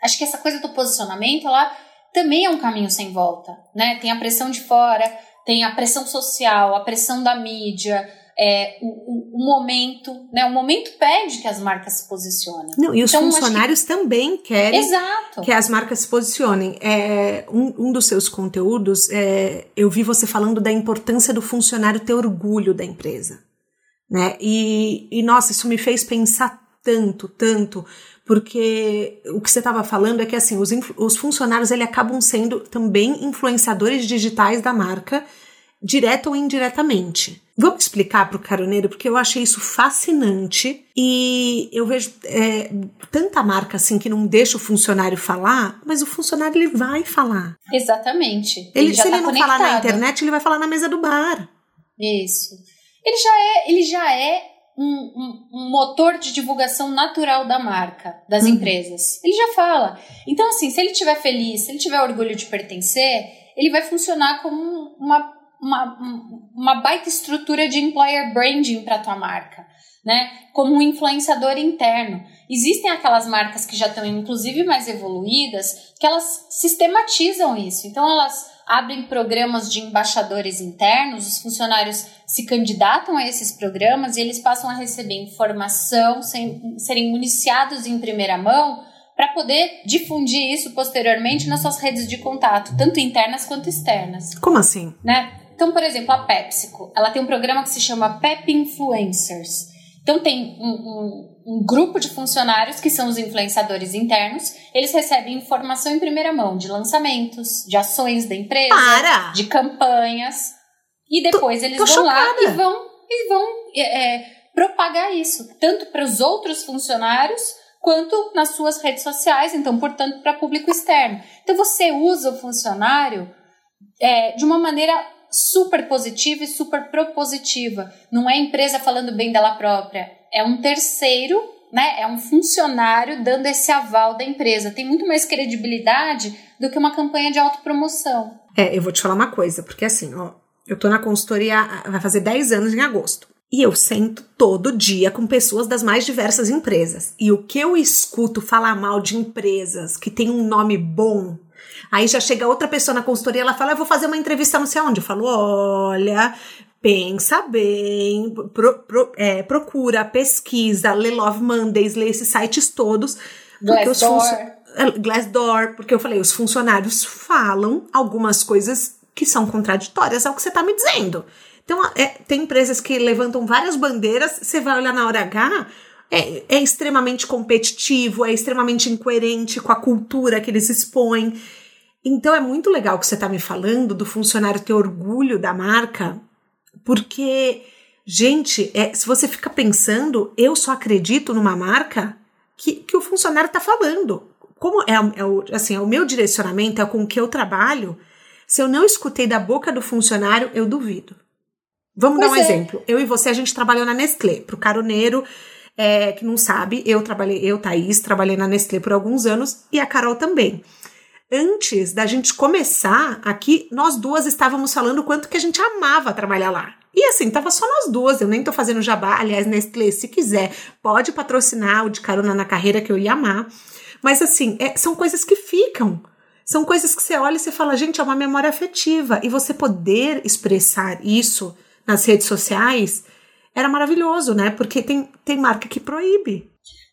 acho que essa coisa do posicionamento, ela também é um caminho sem volta, né? Tem a pressão de fora, tem a pressão social, a pressão da mídia, é, o, o, o, momento, né? O momento pede que as marcas se posicionem.
Não, e os então, funcionários que... também querem Exato. que as marcas se posicionem. É, um, um dos seus conteúdos, é, eu vi você falando da importância do funcionário ter orgulho da empresa. Né? E, e nossa, isso me fez pensar tanto, tanto, porque o que você estava falando é que assim os, os funcionários ele acabam sendo também influenciadores digitais da marca, direta ou indiretamente. Vamos explicar para o caroneiro, porque eu achei isso fascinante e eu vejo é, tanta marca assim que não deixa o funcionário falar, mas o funcionário ele vai falar.
Exatamente.
Ele, ele se tá ele não conectado. falar na internet, ele vai falar na mesa do bar.
Isso. Ele já é, ele já é um, um, motor de divulgação natural da marca, das uhum. empresas. Ele já fala. Então, assim, se ele estiver feliz, se ele tiver orgulho de pertencer, ele vai funcionar como uma, uma, uma baita estrutura de employer branding para a tua marca. Né, como um influenciador interno. Existem aquelas marcas que já estão, inclusive, mais evoluídas, que elas sistematizam isso. Então, elas abrem programas de embaixadores internos, os funcionários se candidatam a esses programas e eles passam a receber informação, sem, serem municiados em primeira mão para poder difundir isso posteriormente nas suas redes de contato, tanto internas quanto externas.
Como assim?
Né? Então, por exemplo, a PepsiCo, ela tem um programa que se chama Pep Influencers. Então tem um, um, um, grupo de funcionários que são os influenciadores internos. Eles recebem informação em primeira mão de lançamentos, de ações da empresa,
Para.
de campanhas. E depois tô, eles tô vão chocada. lá e vão, e vão é, é propagar isso, tanto para os outros funcionários quanto nas suas redes sociais, então, portanto, para público externo. Então você usa o funcionário é, de uma maneira super positiva e super propositiva. Não é empresa falando bem dela própria, é um terceiro, né? É um funcionário dando esse aval da empresa. Tem muito mais credibilidade do que uma campanha de autopromoção.
É, eu vou te falar uma coisa, porque assim, ó, eu tô na consultoria, vai fazer 10 anos em agosto. E eu sento todo dia com pessoas das mais diversas empresas. E o que eu escuto falar mal de empresas que tem um nome bom, aí já chega outra pessoa na consultoria, ela fala: Eu vou fazer uma entrevista não sei onde. Eu falo: Olha, pensa bem, pro, pro, é, procura, pesquisa, lê Love Mondays, lê esses sites todos.
Glassdoor.
É, Glassdoor, porque eu falei: os funcionários falam algumas coisas que são contraditórias ao que você está me dizendo. Então, é, tem empresas que levantam várias bandeiras, você vai olhar na hora H, é, é, extremamente competitivo, é extremamente incoerente com a cultura que eles expõem. Então, é muito legal que você está me falando do funcionário ter orgulho da marca, porque, gente, é, se você fica pensando, eu só acredito numa marca que, que o funcionário está falando. Como é, é, o, assim, é o meu direcionamento, é com o que eu trabalho, se eu não escutei da boca do funcionário, eu duvido. Vamos pois dar um é. exemplo. Eu e você, a gente trabalhou na Nestlé. Pro caroneiro é, que não sabe, eu trabalhei, eu, Thaís, trabalhei na Nestlé por alguns anos e a Carol também. Antes da gente começar aqui, nós duas estávamos falando quanto que a gente amava trabalhar lá. E assim, tava só nós duas, eu nem tô fazendo jabá. Aliás, Nestlé, se quiser, pode patrocinar o de carona na carreira que eu ia amar. Mas assim, é, são coisas que ficam. São coisas que você olha e você fala, gente, é uma memória afetiva. E você poder expressar isso nas redes sociais, era maravilhoso, né? Porque tem, tem marca que proíbe.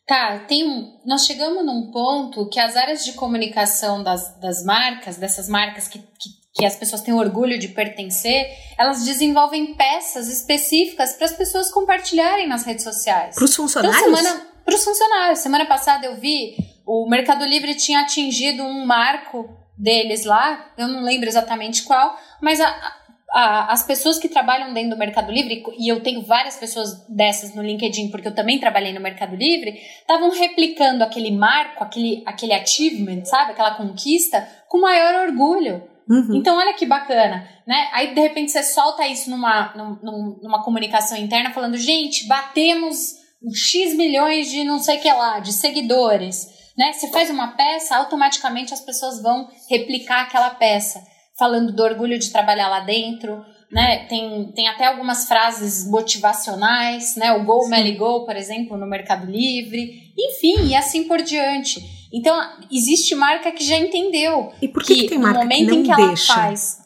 Tá, tem um, nós chegamos num ponto que as áreas de comunicação das, das marcas, dessas marcas que, que, que as pessoas têm orgulho de pertencer, elas desenvolvem peças específicas para as pessoas compartilharem nas redes sociais.
Para os funcionários? Então,
semana, para os funcionários. Semana passada eu vi o Mercado Livre tinha atingido um marco deles lá, eu não lembro exatamente qual, mas a, a, as pessoas que trabalham dentro do Mercado Livre, e eu tenho várias pessoas dessas no LinkedIn, porque eu também trabalhei no Mercado Livre, estavam replicando aquele marco, aquele, aquele achievement, sabe? Aquela conquista, com maior orgulho. Uhum. Então, olha que bacana, né? Aí, de repente, você solta isso numa, numa, numa comunicação interna, falando, gente, batemos X milhões de não sei o que lá, de seguidores, né? Você faz uma peça, automaticamente as pessoas vão replicar aquela peça falando do orgulho de trabalhar lá dentro, né? Tem, tem até algumas frases motivacionais, né? O Go Melly Go, por exemplo, no Mercado Livre, enfim, e assim por diante. Então, existe marca que já entendeu
e por que, que, que tem marca no momento que não em que ela deixa? faz.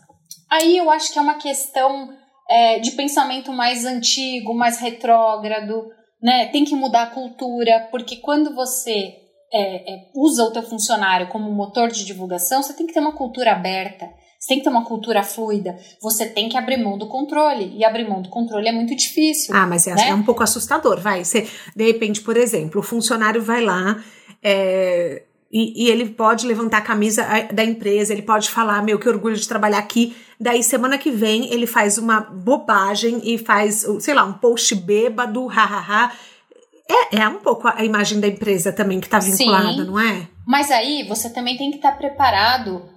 Aí eu acho que é uma questão é, de pensamento mais antigo, mais retrógrado, né? Tem que mudar a cultura, porque quando você é, é, usa o teu funcionário como motor de divulgação, você tem que ter uma cultura aberta. Você tem que ter uma cultura fluida. Você tem que abrir mão do controle. E abrir mão do controle é muito difícil.
Ah, mas é,
né?
é um pouco assustador, vai. Você, de repente, por exemplo, o funcionário vai lá. É, e, e, ele pode levantar a camisa da empresa, ele pode falar, meu, que orgulho de trabalhar aqui. Daí, semana que vem, ele faz uma bobagem e faz, sei lá, um post bêbado, hahaha. É, é um pouco a imagem da empresa também que está vinculada, Sim, não é?
Mas aí você também tem que estar tá preparado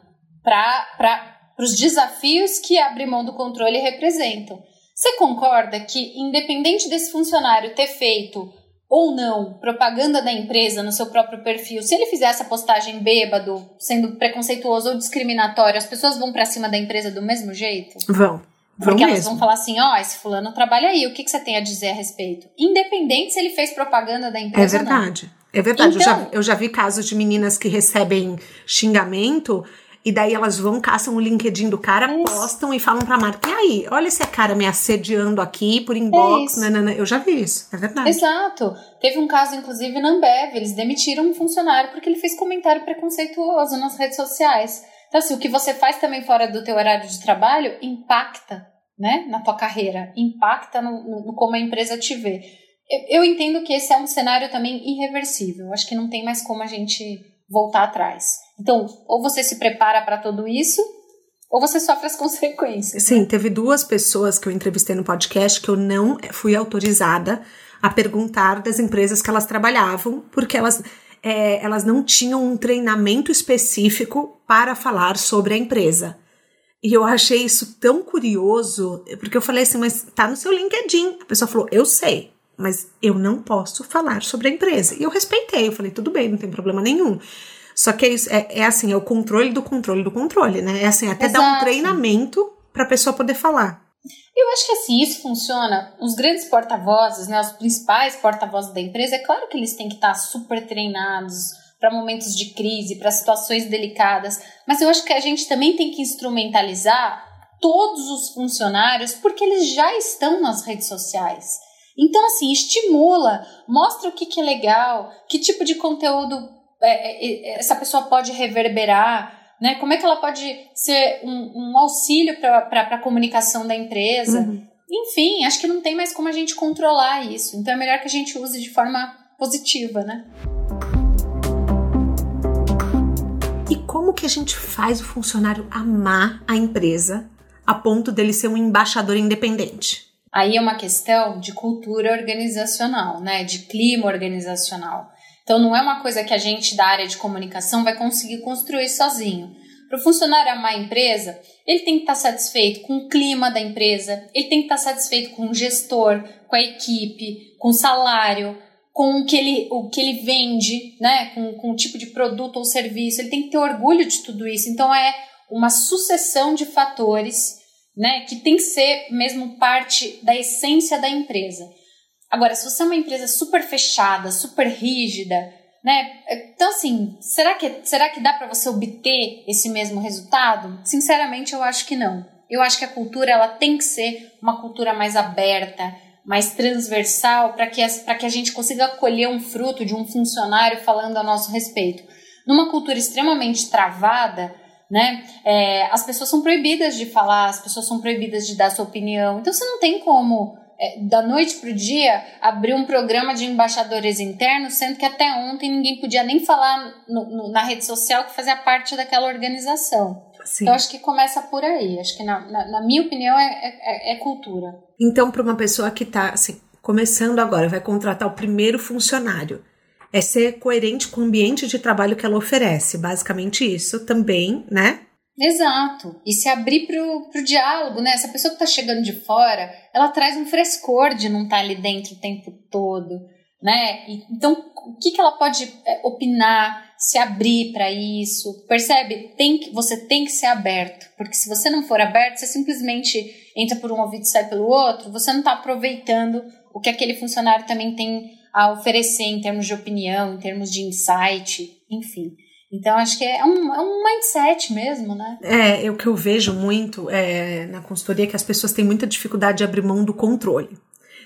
para para os desafios que abrir mão do controle representam. Você concorda que, independente desse funcionário ter feito ou não propaganda da empresa no seu próprio perfil, se ele fizesse a postagem bêbado, sendo preconceituoso ou discriminatório, as pessoas vão para cima da empresa do mesmo jeito?
Vão.
Porque
vão
elas
mesmo.
vão falar assim, ó, oh, esse fulano trabalha aí, o que, que você tem a dizer a respeito? Independente se ele fez propaganda da empresa
É verdade. É verdade. Então, eu, já, então eu já vi casos de meninas que recebem xingamento e daí elas vão, caçam o LinkedIn do cara, é postam e falam pra marca: e aí, olha esse cara me assediando aqui por inbox. É nanana. Eu já vi isso, é verdade.
Exato. Teve um caso, inclusive, na Ambev. Eles demitiram um funcionário porque ele fez comentário preconceituoso nas redes sociais. Então, assim, o que você faz também fora do teu horário de trabalho impacta, né, na tua carreira, impacta no, no, no como a empresa te vê. Eu, eu entendo que esse é um cenário também irreversível. Acho que não tem mais como a gente voltar atrás. Então, ou você se prepara para tudo isso, ou você sofre as consequências.
Sim, teve duas pessoas que eu entrevistei no podcast que eu não fui autorizada a perguntar das empresas que elas trabalhavam, porque elas, é, elas não tinham um treinamento específico para falar sobre a empresa. E eu achei isso tão curioso, porque eu falei assim, mas tá no seu LinkedIn. A pessoa falou, eu sei, mas eu não posso falar sobre a empresa. E eu respeitei, eu falei, tudo bem, não tem problema nenhum. Só que é, isso, é, é, assim, é o controle do controle do controle, né? É assim, até Exato. dar um treinamento para a pessoa poder falar.
Eu acho que assim, isso funciona. Os grandes porta-vozes, né, os principais porta-vozes da empresa, é claro que eles têm que estar super treinados para momentos de crise, para situações delicadas, mas eu acho que a gente também tem que instrumentalizar todos os funcionários porque eles já estão nas redes sociais. Então, assim, estimula, mostra o que, que é legal, que tipo de conteúdo essa pessoa pode reverberar, né? Como é que ela pode ser um, um auxílio para a comunicação da empresa? Uhum. Enfim, acho que não tem mais como a gente controlar isso. Então é melhor que a gente use de forma positiva, né?
E como que a gente faz o funcionário amar a empresa a ponto dele ser um embaixador independente?
Aí é uma questão de cultura organizacional, né? De clima organizacional. Então não é uma coisa que a gente da área de comunicação vai conseguir construir sozinho. Para o funcionário amar a empresa, ele tem que estar satisfeito com o clima da empresa, ele tem que estar satisfeito com o gestor, com a equipe, com o salário, com o que ele, o que ele vende, né? com, com o tipo de produto ou serviço. Ele tem que ter orgulho de tudo isso. Então é uma sucessão de fatores né, que tem que ser mesmo parte da essência da empresa. Agora, se você é uma empresa super fechada, super rígida, né? Então, assim, será que, será que dá para você obter esse mesmo resultado? Sinceramente, eu acho que não. Eu acho que a cultura ela tem que ser uma cultura mais aberta, mais transversal, para que, que a gente consiga colher um fruto de um funcionário falando a nosso respeito. Numa cultura extremamente travada, né? É, as pessoas são proibidas de falar, as pessoas são proibidas de dar sua opinião. Então você não tem como é, da noite para o dia, abrir um programa de embaixadores internos, sendo que até ontem ninguém podia nem falar no, no, na rede social que fazia parte daquela organização. Sim. Então, acho que começa por aí. Acho que, na, na, na minha opinião, é, é, é cultura.
Então, para uma pessoa que está assim, começando agora, vai contratar o primeiro funcionário, é ser coerente com o ambiente de trabalho que ela oferece. Basicamente isso também, né?
Exato. E se abrir pro, pro diálogo, né? Essa pessoa que tá chegando de fora, ela traz um frescor de não estar tá ali dentro o tempo todo, né? Então, o que, que ela pode é, opinar, se abrir para isso? Percebe? Tem que, você tem que ser aberto, porque se você não for aberto, você simplesmente entra por um ouvido e sai pelo outro, você não está aproveitando o que aquele funcionário também tem a oferecer em termos de opinião, em termos de insight, enfim. Então, acho que é um, é um mindset mesmo, né?
É, é o que eu vejo muito é, na consultoria que as pessoas têm muita dificuldade de abrir mão do controle.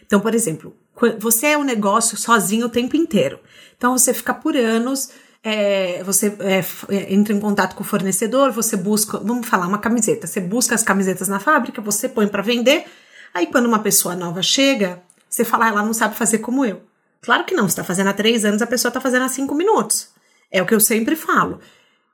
Então, por exemplo, você é um negócio sozinho o tempo inteiro. Então, você fica por anos, é, você é, é, entra em contato com o fornecedor, você busca, vamos falar, uma camiseta. Você busca as camisetas na fábrica, você põe para vender. Aí, quando uma pessoa nova chega, você fala, ah, ela não sabe fazer como eu. Claro que não, você está fazendo há três anos, a pessoa está fazendo há cinco minutos. É o que eu sempre falo.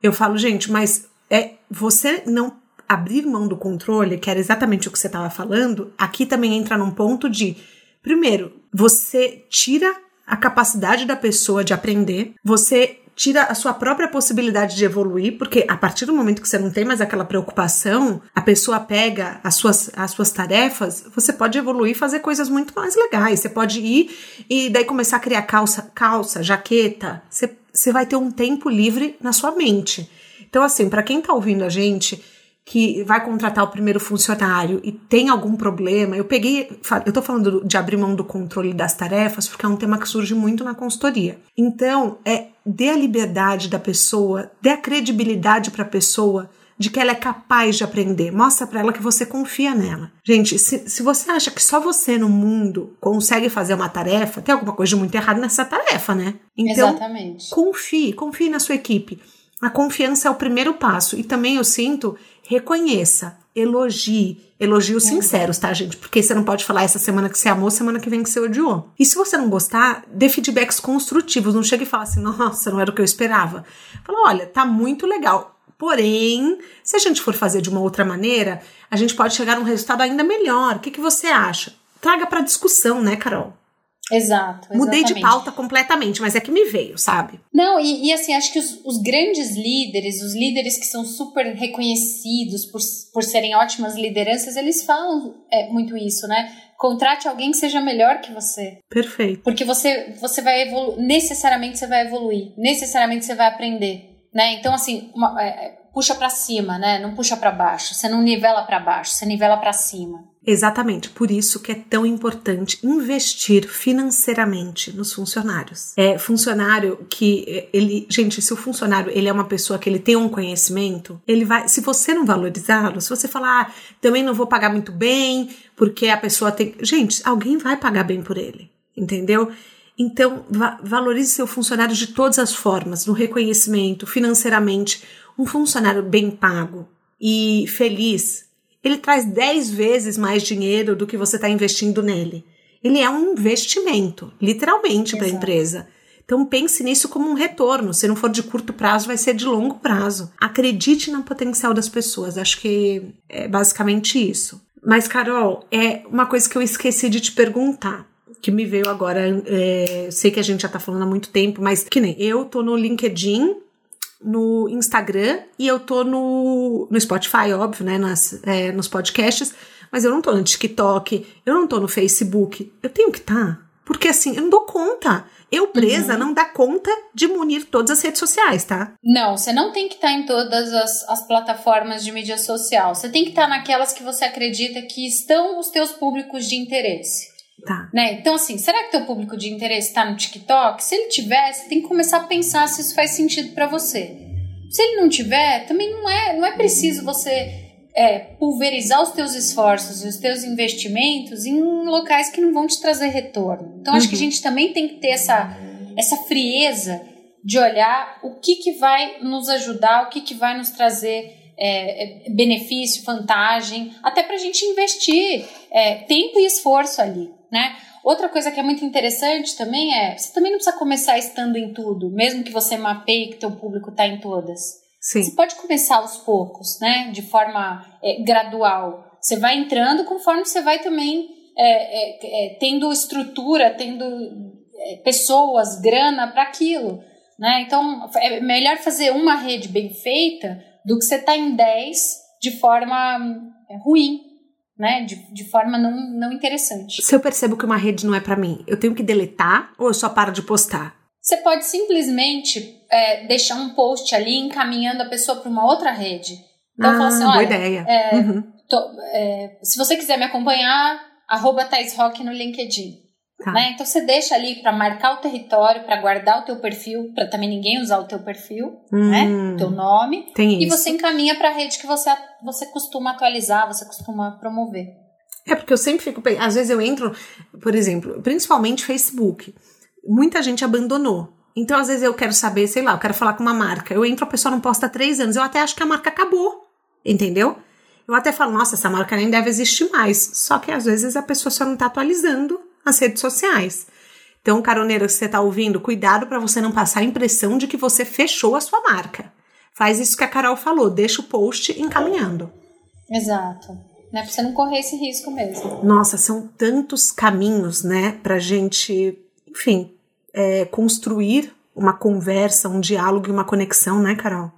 Eu falo, gente, mas é você não abrir mão do controle, que era exatamente o que você estava falando, aqui também entra num ponto de, primeiro, você tira a capacidade da pessoa de aprender, você tira a sua própria possibilidade de evoluir, porque a partir do momento que você não tem mais aquela preocupação, a pessoa pega as suas, as suas tarefas, você pode evoluir e fazer coisas muito mais legais. Você pode ir e daí começar a criar calça, calça jaqueta. Você você vai ter um tempo livre na sua mente. Então, assim, para quem está ouvindo a gente que vai contratar o primeiro funcionário e tem algum problema, eu peguei, eu tô falando de abrir mão do controle das tarefas porque é um tema que surge muito na consultoria. Então, é dê a liberdade da pessoa, dê a credibilidade para a pessoa de que ela é capaz de aprender. Mostra para ela que você confia nela. Gente, se, se você acha que só você no mundo consegue fazer uma tarefa, tem alguma coisa de muito errado nessa tarefa, né?
Então, Exatamente.
confie, confie na sua equipe. A confiança é o primeiro passo. E também eu sinto, reconheça, elogie, elogios sinceros, tá, gente? Porque você não pode falar essa semana que você amou, semana que vem que você odiou. E se você não gostar, dê feedbacks construtivos. Não chega e fala assim, nossa, não era o que eu esperava. Fala, olha, tá muito legal. Porém, se a gente for fazer de uma outra maneira, a gente pode chegar a um resultado ainda melhor. O que, que você acha? Traga para discussão, né, Carol?
Exato.
Exatamente. Mudei de pauta completamente, mas é que me veio, sabe?
Não, e, e assim, acho que os, os, grandes líderes, os líderes que são super reconhecidos por, por serem ótimas lideranças, eles falam é, muito isso, né? Contrate alguém que seja melhor que você.
Perfeito.
Porque você, você vai evoluir, necessariamente você vai evoluir, necessariamente você vai aprender né? Então, assim, uma, é, puxa para cima, né? Não puxa para baixo. Você não nivela para baixo, você nivela para cima.
Exatamente, por isso que é tão importante investir financeiramente nos funcionários. É funcionário que é, ele, gente, se o funcionário ele é uma pessoa que ele tem um conhecimento, ele vai, se você não valorizá-lo, se você falar, ah, também não vou pagar muito bem, porque a pessoa tem, gente, alguém vai pagar bem por ele, entendeu? Então, va valorize seu funcionário de todas as formas, no reconhecimento, financeiramente. Um funcionário bem pago e feliz, ele traz 10 vezes mais dinheiro do que você está investindo nele. Ele é um investimento, literalmente, para a empresa. Então pense nisso como um retorno. Se não for de curto prazo, vai ser de longo prazo. Acredite no potencial das pessoas. Acho que é basicamente isso. Mas, Carol, é uma coisa que eu esqueci de te perguntar que me veio agora. É, sei que a gente já tá falando há muito tempo, mas que nem eu tô no LinkedIn, no Instagram e eu tô no, no Spotify, óbvio, né? Nas, é, nos podcasts, mas eu não tô no TikTok, eu não tô no Facebook. Eu tenho que estar. Tá, porque assim, eu não dou conta. Eu presa uhum. não dá conta de munir todas as redes sociais, tá?
Não, você não tem que estar tá em todas as, as plataformas de mídia social. Você tem que estar tá naquelas que você acredita que estão os teus públicos de interesse.
Tá.
Né? Então, assim, será que teu público de interesse está no TikTok? Se ele tiver, você tem que começar a pensar se isso faz sentido para você. Se ele não tiver, também não é, não é preciso você é, pulverizar os teus esforços e os teus investimentos em locais que não vão te trazer retorno. Então, acho que a uhum. gente também tem que ter essa, essa frieza de olhar o que, que vai nos ajudar, o que, que vai nos trazer é, é benefício, vantagem, até para a gente investir é, tempo e esforço ali né? Outra coisa que é muito interessante também é, você também não precisa começar estando em tudo, mesmo que você mapeie que teu público está em todas.
Sim.
Você pode começar aos poucos, né? De forma é, gradual. Você vai entrando conforme você vai também é, é, é tendo estrutura, tendo é, pessoas, grana para aquilo. Né? Então, é melhor fazer uma rede bem feita do que você estar tá em 10 de forma é, ruim né? De, de forma não, não interessante.
Se eu percebo que uma rede não é para mim, eu tenho que deletar ou eu só paro de postar?
Você pode simplesmente é, deixar um post ali encaminhando a pessoa para uma outra rede.
Então, ah, assim, olha, boa ideia.
É, uhum. tô, é, se você quiser me acompanhar, arroba Rock no LinkedIn. Tá. Né? Então você deixa ali para marcar o território, para guardar o teu perfil, para também ninguém usar o teu perfil, hum, né? O teu nome.
Tem
e isso. você encaminha para a rede que você, você costuma atualizar, você costuma promover.
É porque eu sempre fico, às vezes eu entro, por exemplo, principalmente Facebook. Muita gente abandonou. Então, às vezes eu quero saber, sei lá, eu quero falar com uma marca. Eu entro, a pessoa não posta há três anos. Eu até acho que a marca acabou. Entendeu? Eu até falo, nossa, essa marca nem deve existir mais. Só que às vezes a pessoa só não tá atualizando as redes sociais. Então, caroneiro que você está ouvindo, cuidado para você não passar a impressão de que você fechou a sua marca. Faz isso que a Carol falou, deixa o post encaminhando.
Exato. Né, pra você não correr esse risco mesmo.
Nossa, são tantos caminhos, né, pra gente, enfim, é, construir uma conversa, um diálogo e uma conexão, né, Carol?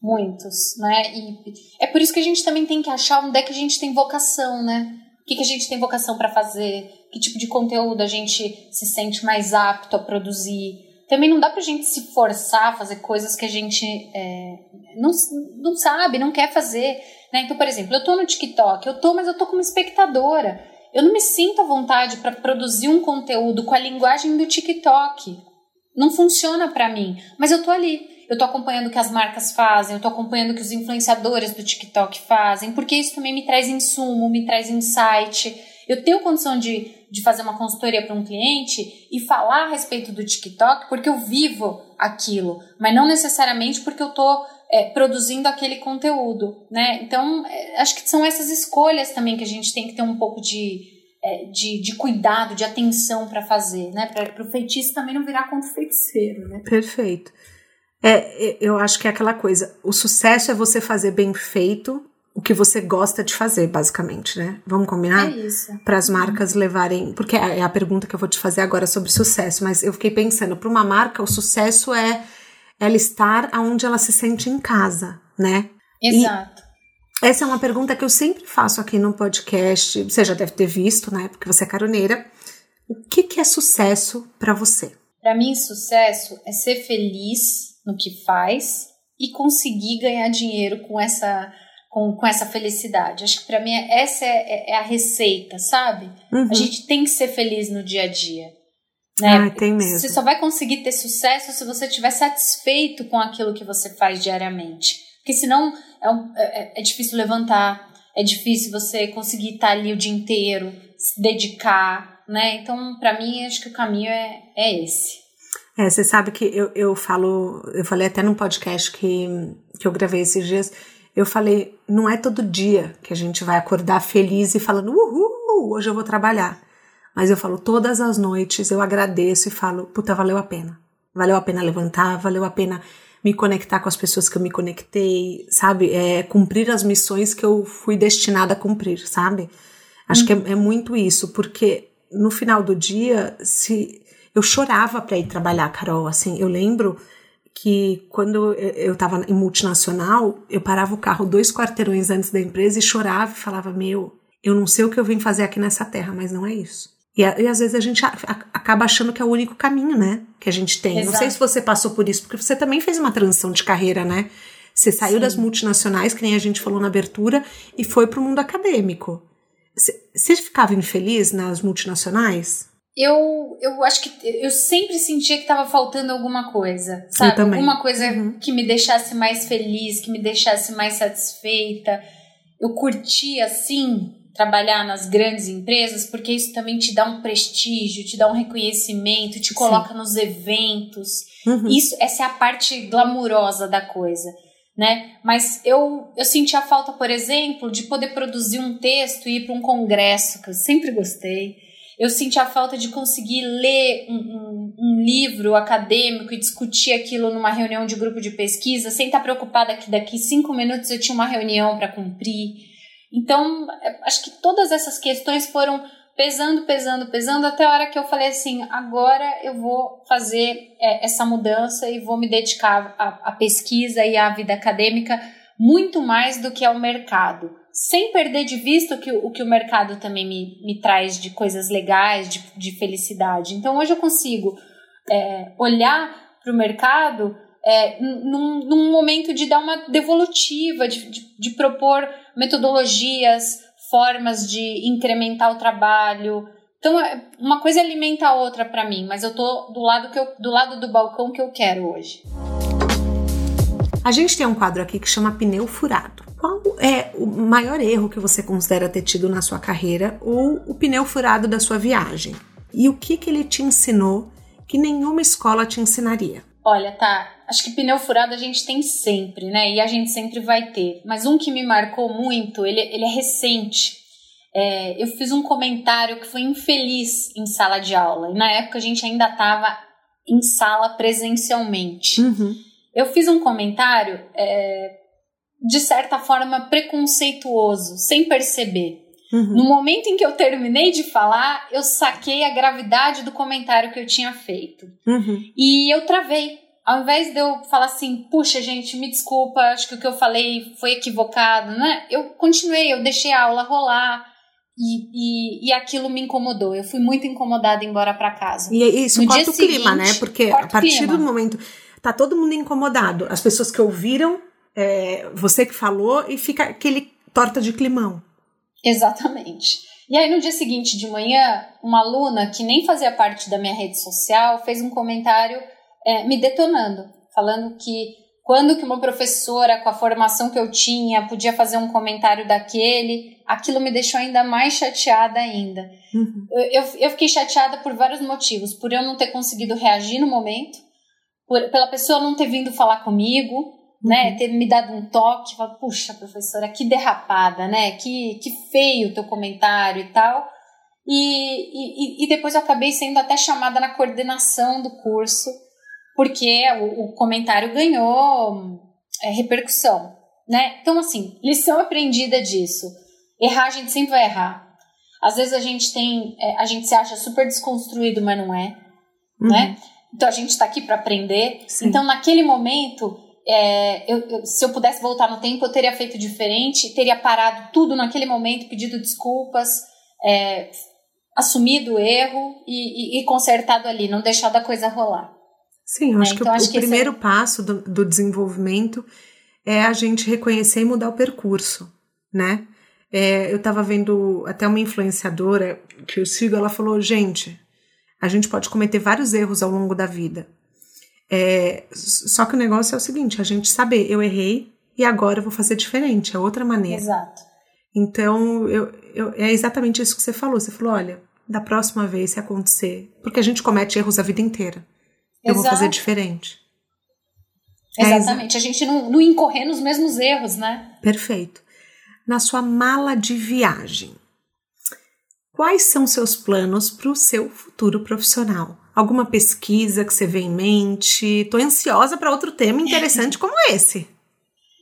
Muitos, né? E é por isso que a gente também tem que achar onde é que a gente tem vocação, né? O que, que a gente tem vocação para fazer? que tipo de conteúdo a gente se sente mais apto a produzir. Também não dá pra gente se forçar a fazer coisas que a gente é, não, não sabe, não quer fazer. Né? Então, por exemplo, eu tô no TikTok, eu tô, mas eu tô como espectadora. Eu não me sinto à vontade para produzir um conteúdo com a linguagem do TikTok. Não funciona para mim, mas eu tô ali. Eu tô acompanhando o que as marcas fazem, eu tô acompanhando o que os influenciadores do TikTok fazem, porque isso também me traz insumo, me traz insight. Eu tenho condição de de fazer uma consultoria para um cliente e falar a respeito do TikTok porque eu vivo aquilo, mas não necessariamente porque eu estou é, produzindo aquele conteúdo, né? Então, é, acho que são essas escolhas também que a gente tem que ter um pouco de, é, de, de, cuidado, de atenção para fazer, né? Para o feitiço também não virar contra o feiticeiro, né?
Perfeito. É, eu acho que é aquela coisa, o sucesso é você fazer bem feito o que você gosta de fazer, basicamente, né? Vamos combinar?
É isso.
Para as marcas levarem. Porque é, é a pergunta que eu vou te fazer agora sobre sucesso, mas eu fiquei pensando, para uma marca, o sucesso é ela estar onde ela se sente em casa, né?
Exato.
E essa é uma pergunta que eu sempre faço aqui no podcast. Você já deve ter visto, né? Porque você é caroneira. O que, que é sucesso para você?
Para mim, sucesso é ser feliz no que faz e conseguir ganhar dinheiro com essa com, com essa felicidade. Acho que para mim essa é, é, é, a receita, sabe? Uhum. A gente tem que ser feliz no dia a dia. Né?
Ah, tem mesmo.
Você só vai conseguir ter sucesso se você estiver satisfeito com aquilo que você faz diariamente. Porque senão é, um, é, é, é difícil levantar, é difícil você conseguir estar ali o dia inteiro, se dedicar, né? Então, para mim, acho que o caminho é, é esse.
É, você sabe que eu, eu falo, eu falei até num podcast que, que eu gravei esses dias, eu falei, não é todo dia que a gente vai acordar feliz e falando, uhul, hoje eu vou trabalhar. Mas eu falo, todas as noites eu agradeço e falo, puta, valeu a pena. Valeu a pena levantar, valeu a pena me conectar com as pessoas que eu me conectei, sabe? É, cumprir as missões que eu fui destinada a cumprir, sabe? Acho que é, é, muito isso, porque no final do dia, se eu chorava para ir trabalhar, Carol, assim, eu lembro que quando eu estava em multinacional, eu parava o carro dois quarteirões antes da empresa e chorava e falava: Meu, eu não sei o que eu vim fazer aqui nessa terra, mas não é isso. E, e às vezes a gente a, a, acaba achando que é o único caminho, né? Que a gente tem. Exato. Não sei se você passou por isso, porque você também fez uma transição de carreira, né? Você saiu Sim. das multinacionais, que nem a gente falou na abertura, e foi para o mundo acadêmico. Você ficava infeliz nas multinacionais?
Eu, eu acho que eu sempre sentia que estava faltando alguma coisa, sabe? Alguma coisa uhum. que me deixasse mais feliz, que me deixasse mais satisfeita. Eu curtia, sim, trabalhar nas grandes empresas, porque isso também te dá um prestígio, te dá um reconhecimento, te coloca sim. nos eventos. Uhum. Isso, essa é a parte glamurosa da coisa. Né? Mas eu, eu senti a falta, por exemplo, de poder produzir um texto e ir para um congresso, que eu sempre gostei eu senti a falta de conseguir ler um, um, um, livro acadêmico e discutir aquilo numa reunião de grupo de pesquisa, sem estar preocupada que daqui cinco minutos eu tinha uma reunião para cumprir. Então, é, acho que todas essas questões foram pesando, pesando, pesando, até a hora que eu falei assim: agora eu vou fazer é, essa mudança e vou me dedicar à, à pesquisa e à vida acadêmica muito mais do que ao mercado sem perder de vista o que o, que o mercado também me, me traz de coisas legais, de, de felicidade. Então, hoje eu consigo é, olhar para o mercado é, num, num, momento de dar uma devolutiva, de, de, de propor metodologias, formas de incrementar o trabalho. Então, é, uma coisa alimenta a outra para mim, mas eu tô do lado, que eu, do lado do balcão que eu quero hoje.
A gente tem um quadro aqui que chama pneu furado. Qual é o maior erro que você considera ter tido na sua carreira ou o pneu furado da sua viagem? E o que, que ele te ensinou que nenhuma escola te ensinaria?
Olha, tá. Acho que pneu furado a gente tem sempre, né? E a gente sempre vai ter. Mas um que me marcou muito, ele, ele é recente. É, eu fiz um comentário que foi infeliz em sala de aula. E na época a gente ainda estava em sala presencialmente. Uhum. Eu fiz um comentário é, de certa forma, preconceituoso, sem perceber. Uhum. No momento em que eu terminei de falar, eu saquei a gravidade do comentário que eu tinha feito. Uhum. E eu travei. Ao invés de eu falar assim, puxa, gente, me desculpa, acho que o que eu falei foi equivocado, né? Eu continuei, eu deixei a aula rolar. E, e, e aquilo me incomodou. Eu fui muito incomodada embora para casa.
E isso no corta o seguinte, clima, né? Porque a partir do momento. Tá todo mundo incomodado. As pessoas que ouviram é, você que falou e fica aquele torta de climão.
Exatamente. E aí no dia seguinte de manhã, uma aluna que nem fazia parte da minha rede social fez um comentário é, me detonando, falando que quando que uma professora com a formação que eu tinha podia fazer um comentário daquele, aquilo me deixou ainda mais chateada ainda. Uhum. Eu, eu fiquei chateada por vários motivos, por eu não ter conseguido reagir no momento, por, pela pessoa não ter vindo falar comigo, né, uhum. ter me dado um toque, falar, puxa, professora, que derrapada, né, que, que feio o teu comentário e tal. E, e, e depois eu acabei sendo até chamada na coordenação do curso, porque o, o comentário ganhou é, repercussão, né? Então, assim, lição aprendida disso. Errar, a gente sempre vai errar. Às vezes a gente tem, é, a gente se acha super desconstruído, mas não é, uhum. né? Então a gente está aqui para aprender. Sim. Então, naquele momento, é, eu, eu, se eu pudesse voltar no tempo, eu teria feito diferente, teria parado tudo naquele momento, pedido desculpas, é, assumido o erro e, e, e, consertado ali, não deixado a coisa rolar.
Sim, eu né? acho que então, o, acho o que primeiro é... passo do, do desenvolvimento é a gente reconhecer e mudar o percurso, né? É, eu estava vendo até uma influenciadora que eu sigo, ela falou, gente, a gente pode cometer vários erros ao longo da vida. É, só que o negócio é o seguinte, a gente saber, eu errei e agora eu vou fazer diferente, é outra maneira.
Exato.
Então, eu, eu, é exatamente isso que você falou. Você falou, olha, da próxima vez se acontecer, porque a gente comete erros a vida inteira. Eu Exato. vou fazer diferente.
Exatamente, é, a gente não, não incorrer nos mesmos erros, né?
Perfeito. Na sua mala de viagem, quais são seus planos para o seu futuro profissional? Alguma pesquisa que você vê em mente? Estou ansiosa para outro tema interessante como esse.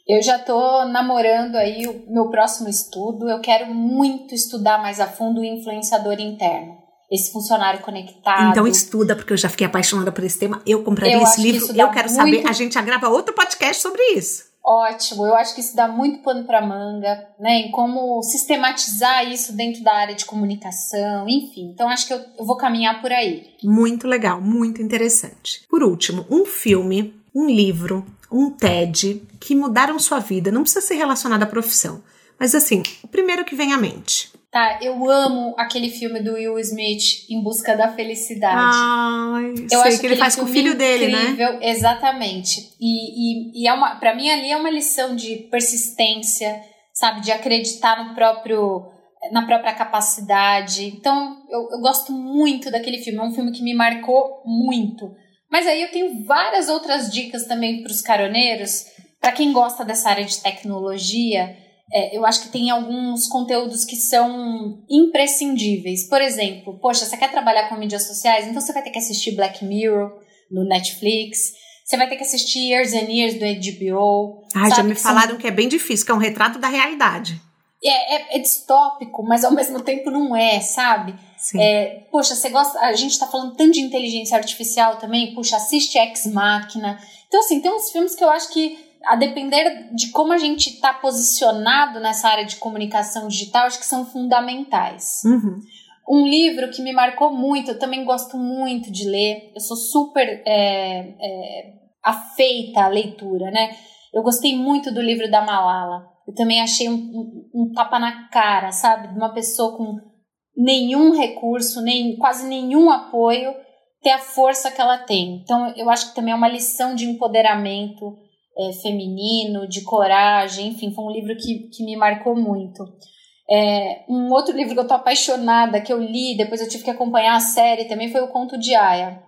Eu já estou namorando aí o meu próximo estudo. Eu quero muito estudar mais a fundo o influenciador interno. Esse funcionário conectado.
Então estuda, porque eu já fiquei apaixonada por esse tema. Eu compraria eu esse livro. Eu quero muito... saber. A gente já grava outro podcast sobre isso.
Ótimo, eu acho que isso dá muito pano para manga, né? Em como sistematizar isso dentro da área de comunicação, enfim. Então acho que eu, eu vou caminhar por aí.
Muito legal, muito interessante. Por último, um filme, um livro, um TED que mudaram sua vida. Não precisa ser relacionado à profissão, mas assim, o primeiro que vem à mente.
Tá, eu amo aquele filme do Will Smith, Em Busca da Felicidade.
Ai, eu sei acho que ele faz com o filho dele, né? incrível?
Exatamente. E, e, e é uma, para mim ali é uma lição de persistência, sabe, de acreditar no próprio na própria capacidade. Então, eu, eu gosto muito daquele filme. É um filme que me marcou muito. Mas aí eu tenho várias outras dicas também para os caroneiros, para quem gosta dessa área de tecnologia é, eu acho que tem alguns conteúdos que são imprescindíveis. Por exemplo, poxa, você quer trabalhar com mídias sociais? Então você vai ter que assistir Black Mirror no Netflix. Você vai ter que assistir Years and Years do HBO.
Ah, já me falaram são... que é bem difícil, que é um retrato da realidade.
É, é, é distópico, mas ao mesmo tempo não é, sabe? Sim. É, poxa, você gosta. A gente tá falando tanto de inteligência artificial também. Puxa, assiste Ex Machina. Então, assim, tem uns filmes que eu acho que a depender de como a gente está posicionado nessa área de comunicação digital, acho que são fundamentais.
Uhum.
Um livro que me marcou muito, eu também gosto muito de ler, eu sou super é, é, afeita à leitura, né? Eu gostei muito do livro da Malala. Eu também achei um, um, um tapa na cara, sabe? De uma pessoa com nenhum recurso, nem quase nenhum apoio, ter a força que ela tem. Então, eu acho que também é uma lição de empoderamento é, feminino, de coragem, enfim, foi um livro que, que me marcou muito. É, um outro livro que eu tô apaixonada, que eu li, depois eu tive que acompanhar a série também, foi o Conto de Aya.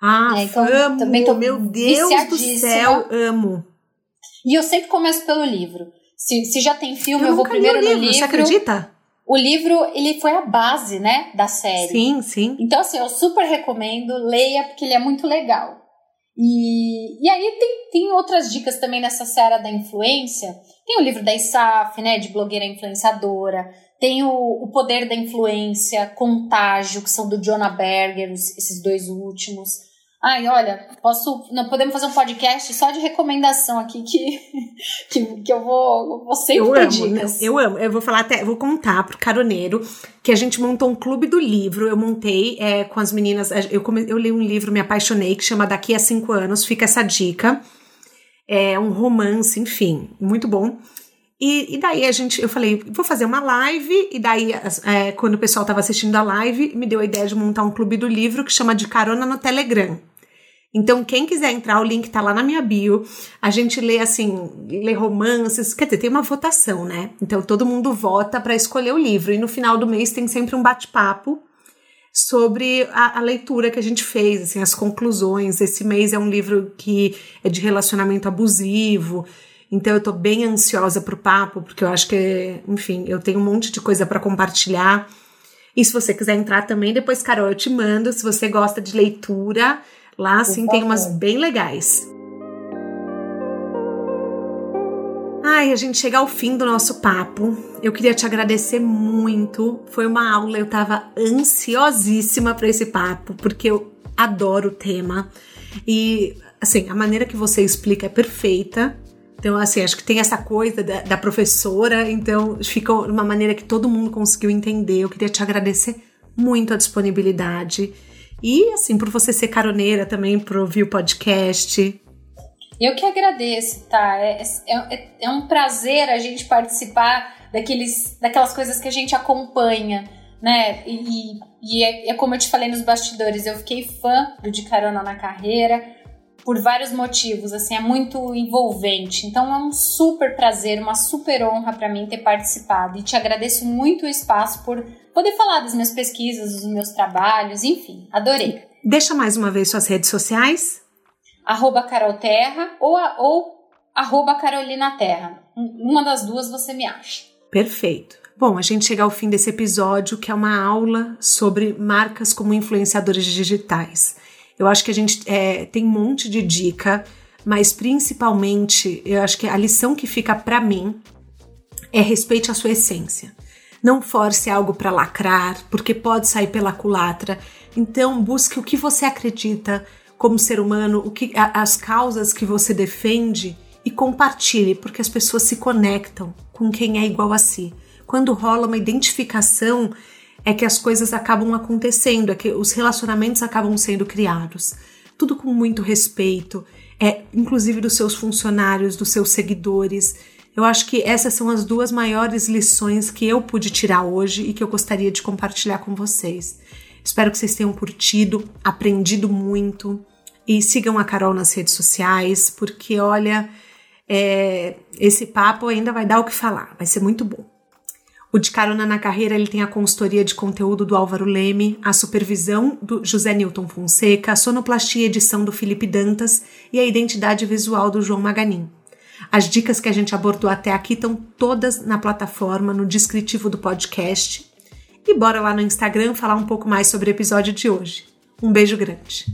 Ah, é, então, amo! Também tô meu Deus do céu, amo!
E eu sempre começo pelo livro. Se, se já tem filme, eu, eu vou primeiro livro, no livro.
Você acredita?
O livro, ele foi a base, né, da série.
Sim, sim.
Então, assim, eu super recomendo, leia, porque ele é muito legal. E, e aí tem, tem outras dicas também nessa série da influência. Tem o livro da ISAF, né, de blogueira influenciadora. Tem o, o Poder da Influência, Contágio, que são do Jonah Berger, esses dois últimos. Ai, olha, posso. Não podemos fazer um podcast só de recomendação aqui que, que, que eu vou, vou sempre eu amo, dicas.
Eu amo. Eu vou falar até, vou contar pro caroneiro que a gente montou um clube do livro. Eu montei é, com as meninas. Eu, come, eu li um livro, me apaixonei, que chama Daqui a Cinco Anos. Fica essa dica. É um romance, enfim, muito bom. E, e, daí a gente, eu falei, vou fazer uma live, e daí, é, quando o pessoal estava assistindo a live, me deu a ideia de montar um clube do livro que chama de Carona no Telegram. Então, quem quiser entrar, o link tá lá na minha bio. A gente lê assim, lê romances, quer dizer, tem uma votação, né? Então todo mundo vota para escolher o livro e no final do mês tem sempre um bate-papo sobre a, a, leitura que a gente fez, assim, as conclusões. Esse mês é um livro que é de relacionamento abusivo. Então eu tô bem ansiosa pro papo, porque eu acho que, enfim, eu tenho um monte de coisa para compartilhar. E se você quiser entrar também, depois, Carol, eu te mando. Se você gosta de leitura, Lá sim tem umas bem legais. Ai, a gente chega ao fim do nosso papo. Eu queria te agradecer muito. Foi uma aula, eu tava ansiosíssima para esse papo, porque eu adoro o tema. E, assim, a maneira que você explica é perfeita. Então, assim, acho que tem essa coisa da, da professora, então fica uma maneira que todo mundo conseguiu entender. Eu queria te agradecer muito a disponibilidade. E assim, por você ser caroneira também, por ouvir o podcast.
Eu que agradeço, tá? É, é, é, é um prazer a gente participar daqueles, daquelas coisas que a gente acompanha, né? E, e é, é como eu te falei nos bastidores, eu fiquei fã do De Carona na Carreira por vários motivos, assim, é muito envolvente. Então é um super prazer, uma super honra para mim ter participado e te agradeço muito o espaço por poder falar das minhas pesquisas, dos meus trabalhos, enfim, adorei.
Deixa mais uma vez suas redes sociais.
Arroba Carol Terra ou, ou arroba Carolina Terra. Uma das duas você me acha.
Perfeito. Bom, a gente chega ao fim desse episódio, que é uma aula sobre marcas como influenciadores digitais. Eu acho que a gente é, tem um monte de dica, mas principalmente eu acho que a lição que fica para mim é respeite a sua essência. Não force algo para lacrar, porque pode sair pela culatra. Então busque o que você acredita como ser humano, o que as causas que você defende e compartilhe, porque as pessoas se conectam com quem é igual a si. Quando rola uma identificação, é que as coisas acabam acontecendo, é que os relacionamentos acabam sendo criados. Tudo com muito respeito, é inclusive dos seus funcionários, dos seus seguidores. Eu acho que essas são as duas maiores lições que eu pude tirar hoje e que eu gostaria de compartilhar com vocês. Espero que vocês tenham curtido, aprendido muito e sigam a Carol nas redes sociais, porque olha, é, esse papo ainda vai dar o que falar, vai ser muito bom. O De Carona na Carreira ele tem a consultoria de conteúdo do Álvaro Leme, a supervisão do José Newton Fonseca, a sonoplastia e edição do Felipe Dantas e a identidade visual do João Maganin. As dicas que a gente abordou até aqui estão todas na plataforma, no descritivo do podcast. E bora lá no Instagram falar um pouco mais sobre o episódio de hoje. Um beijo grande.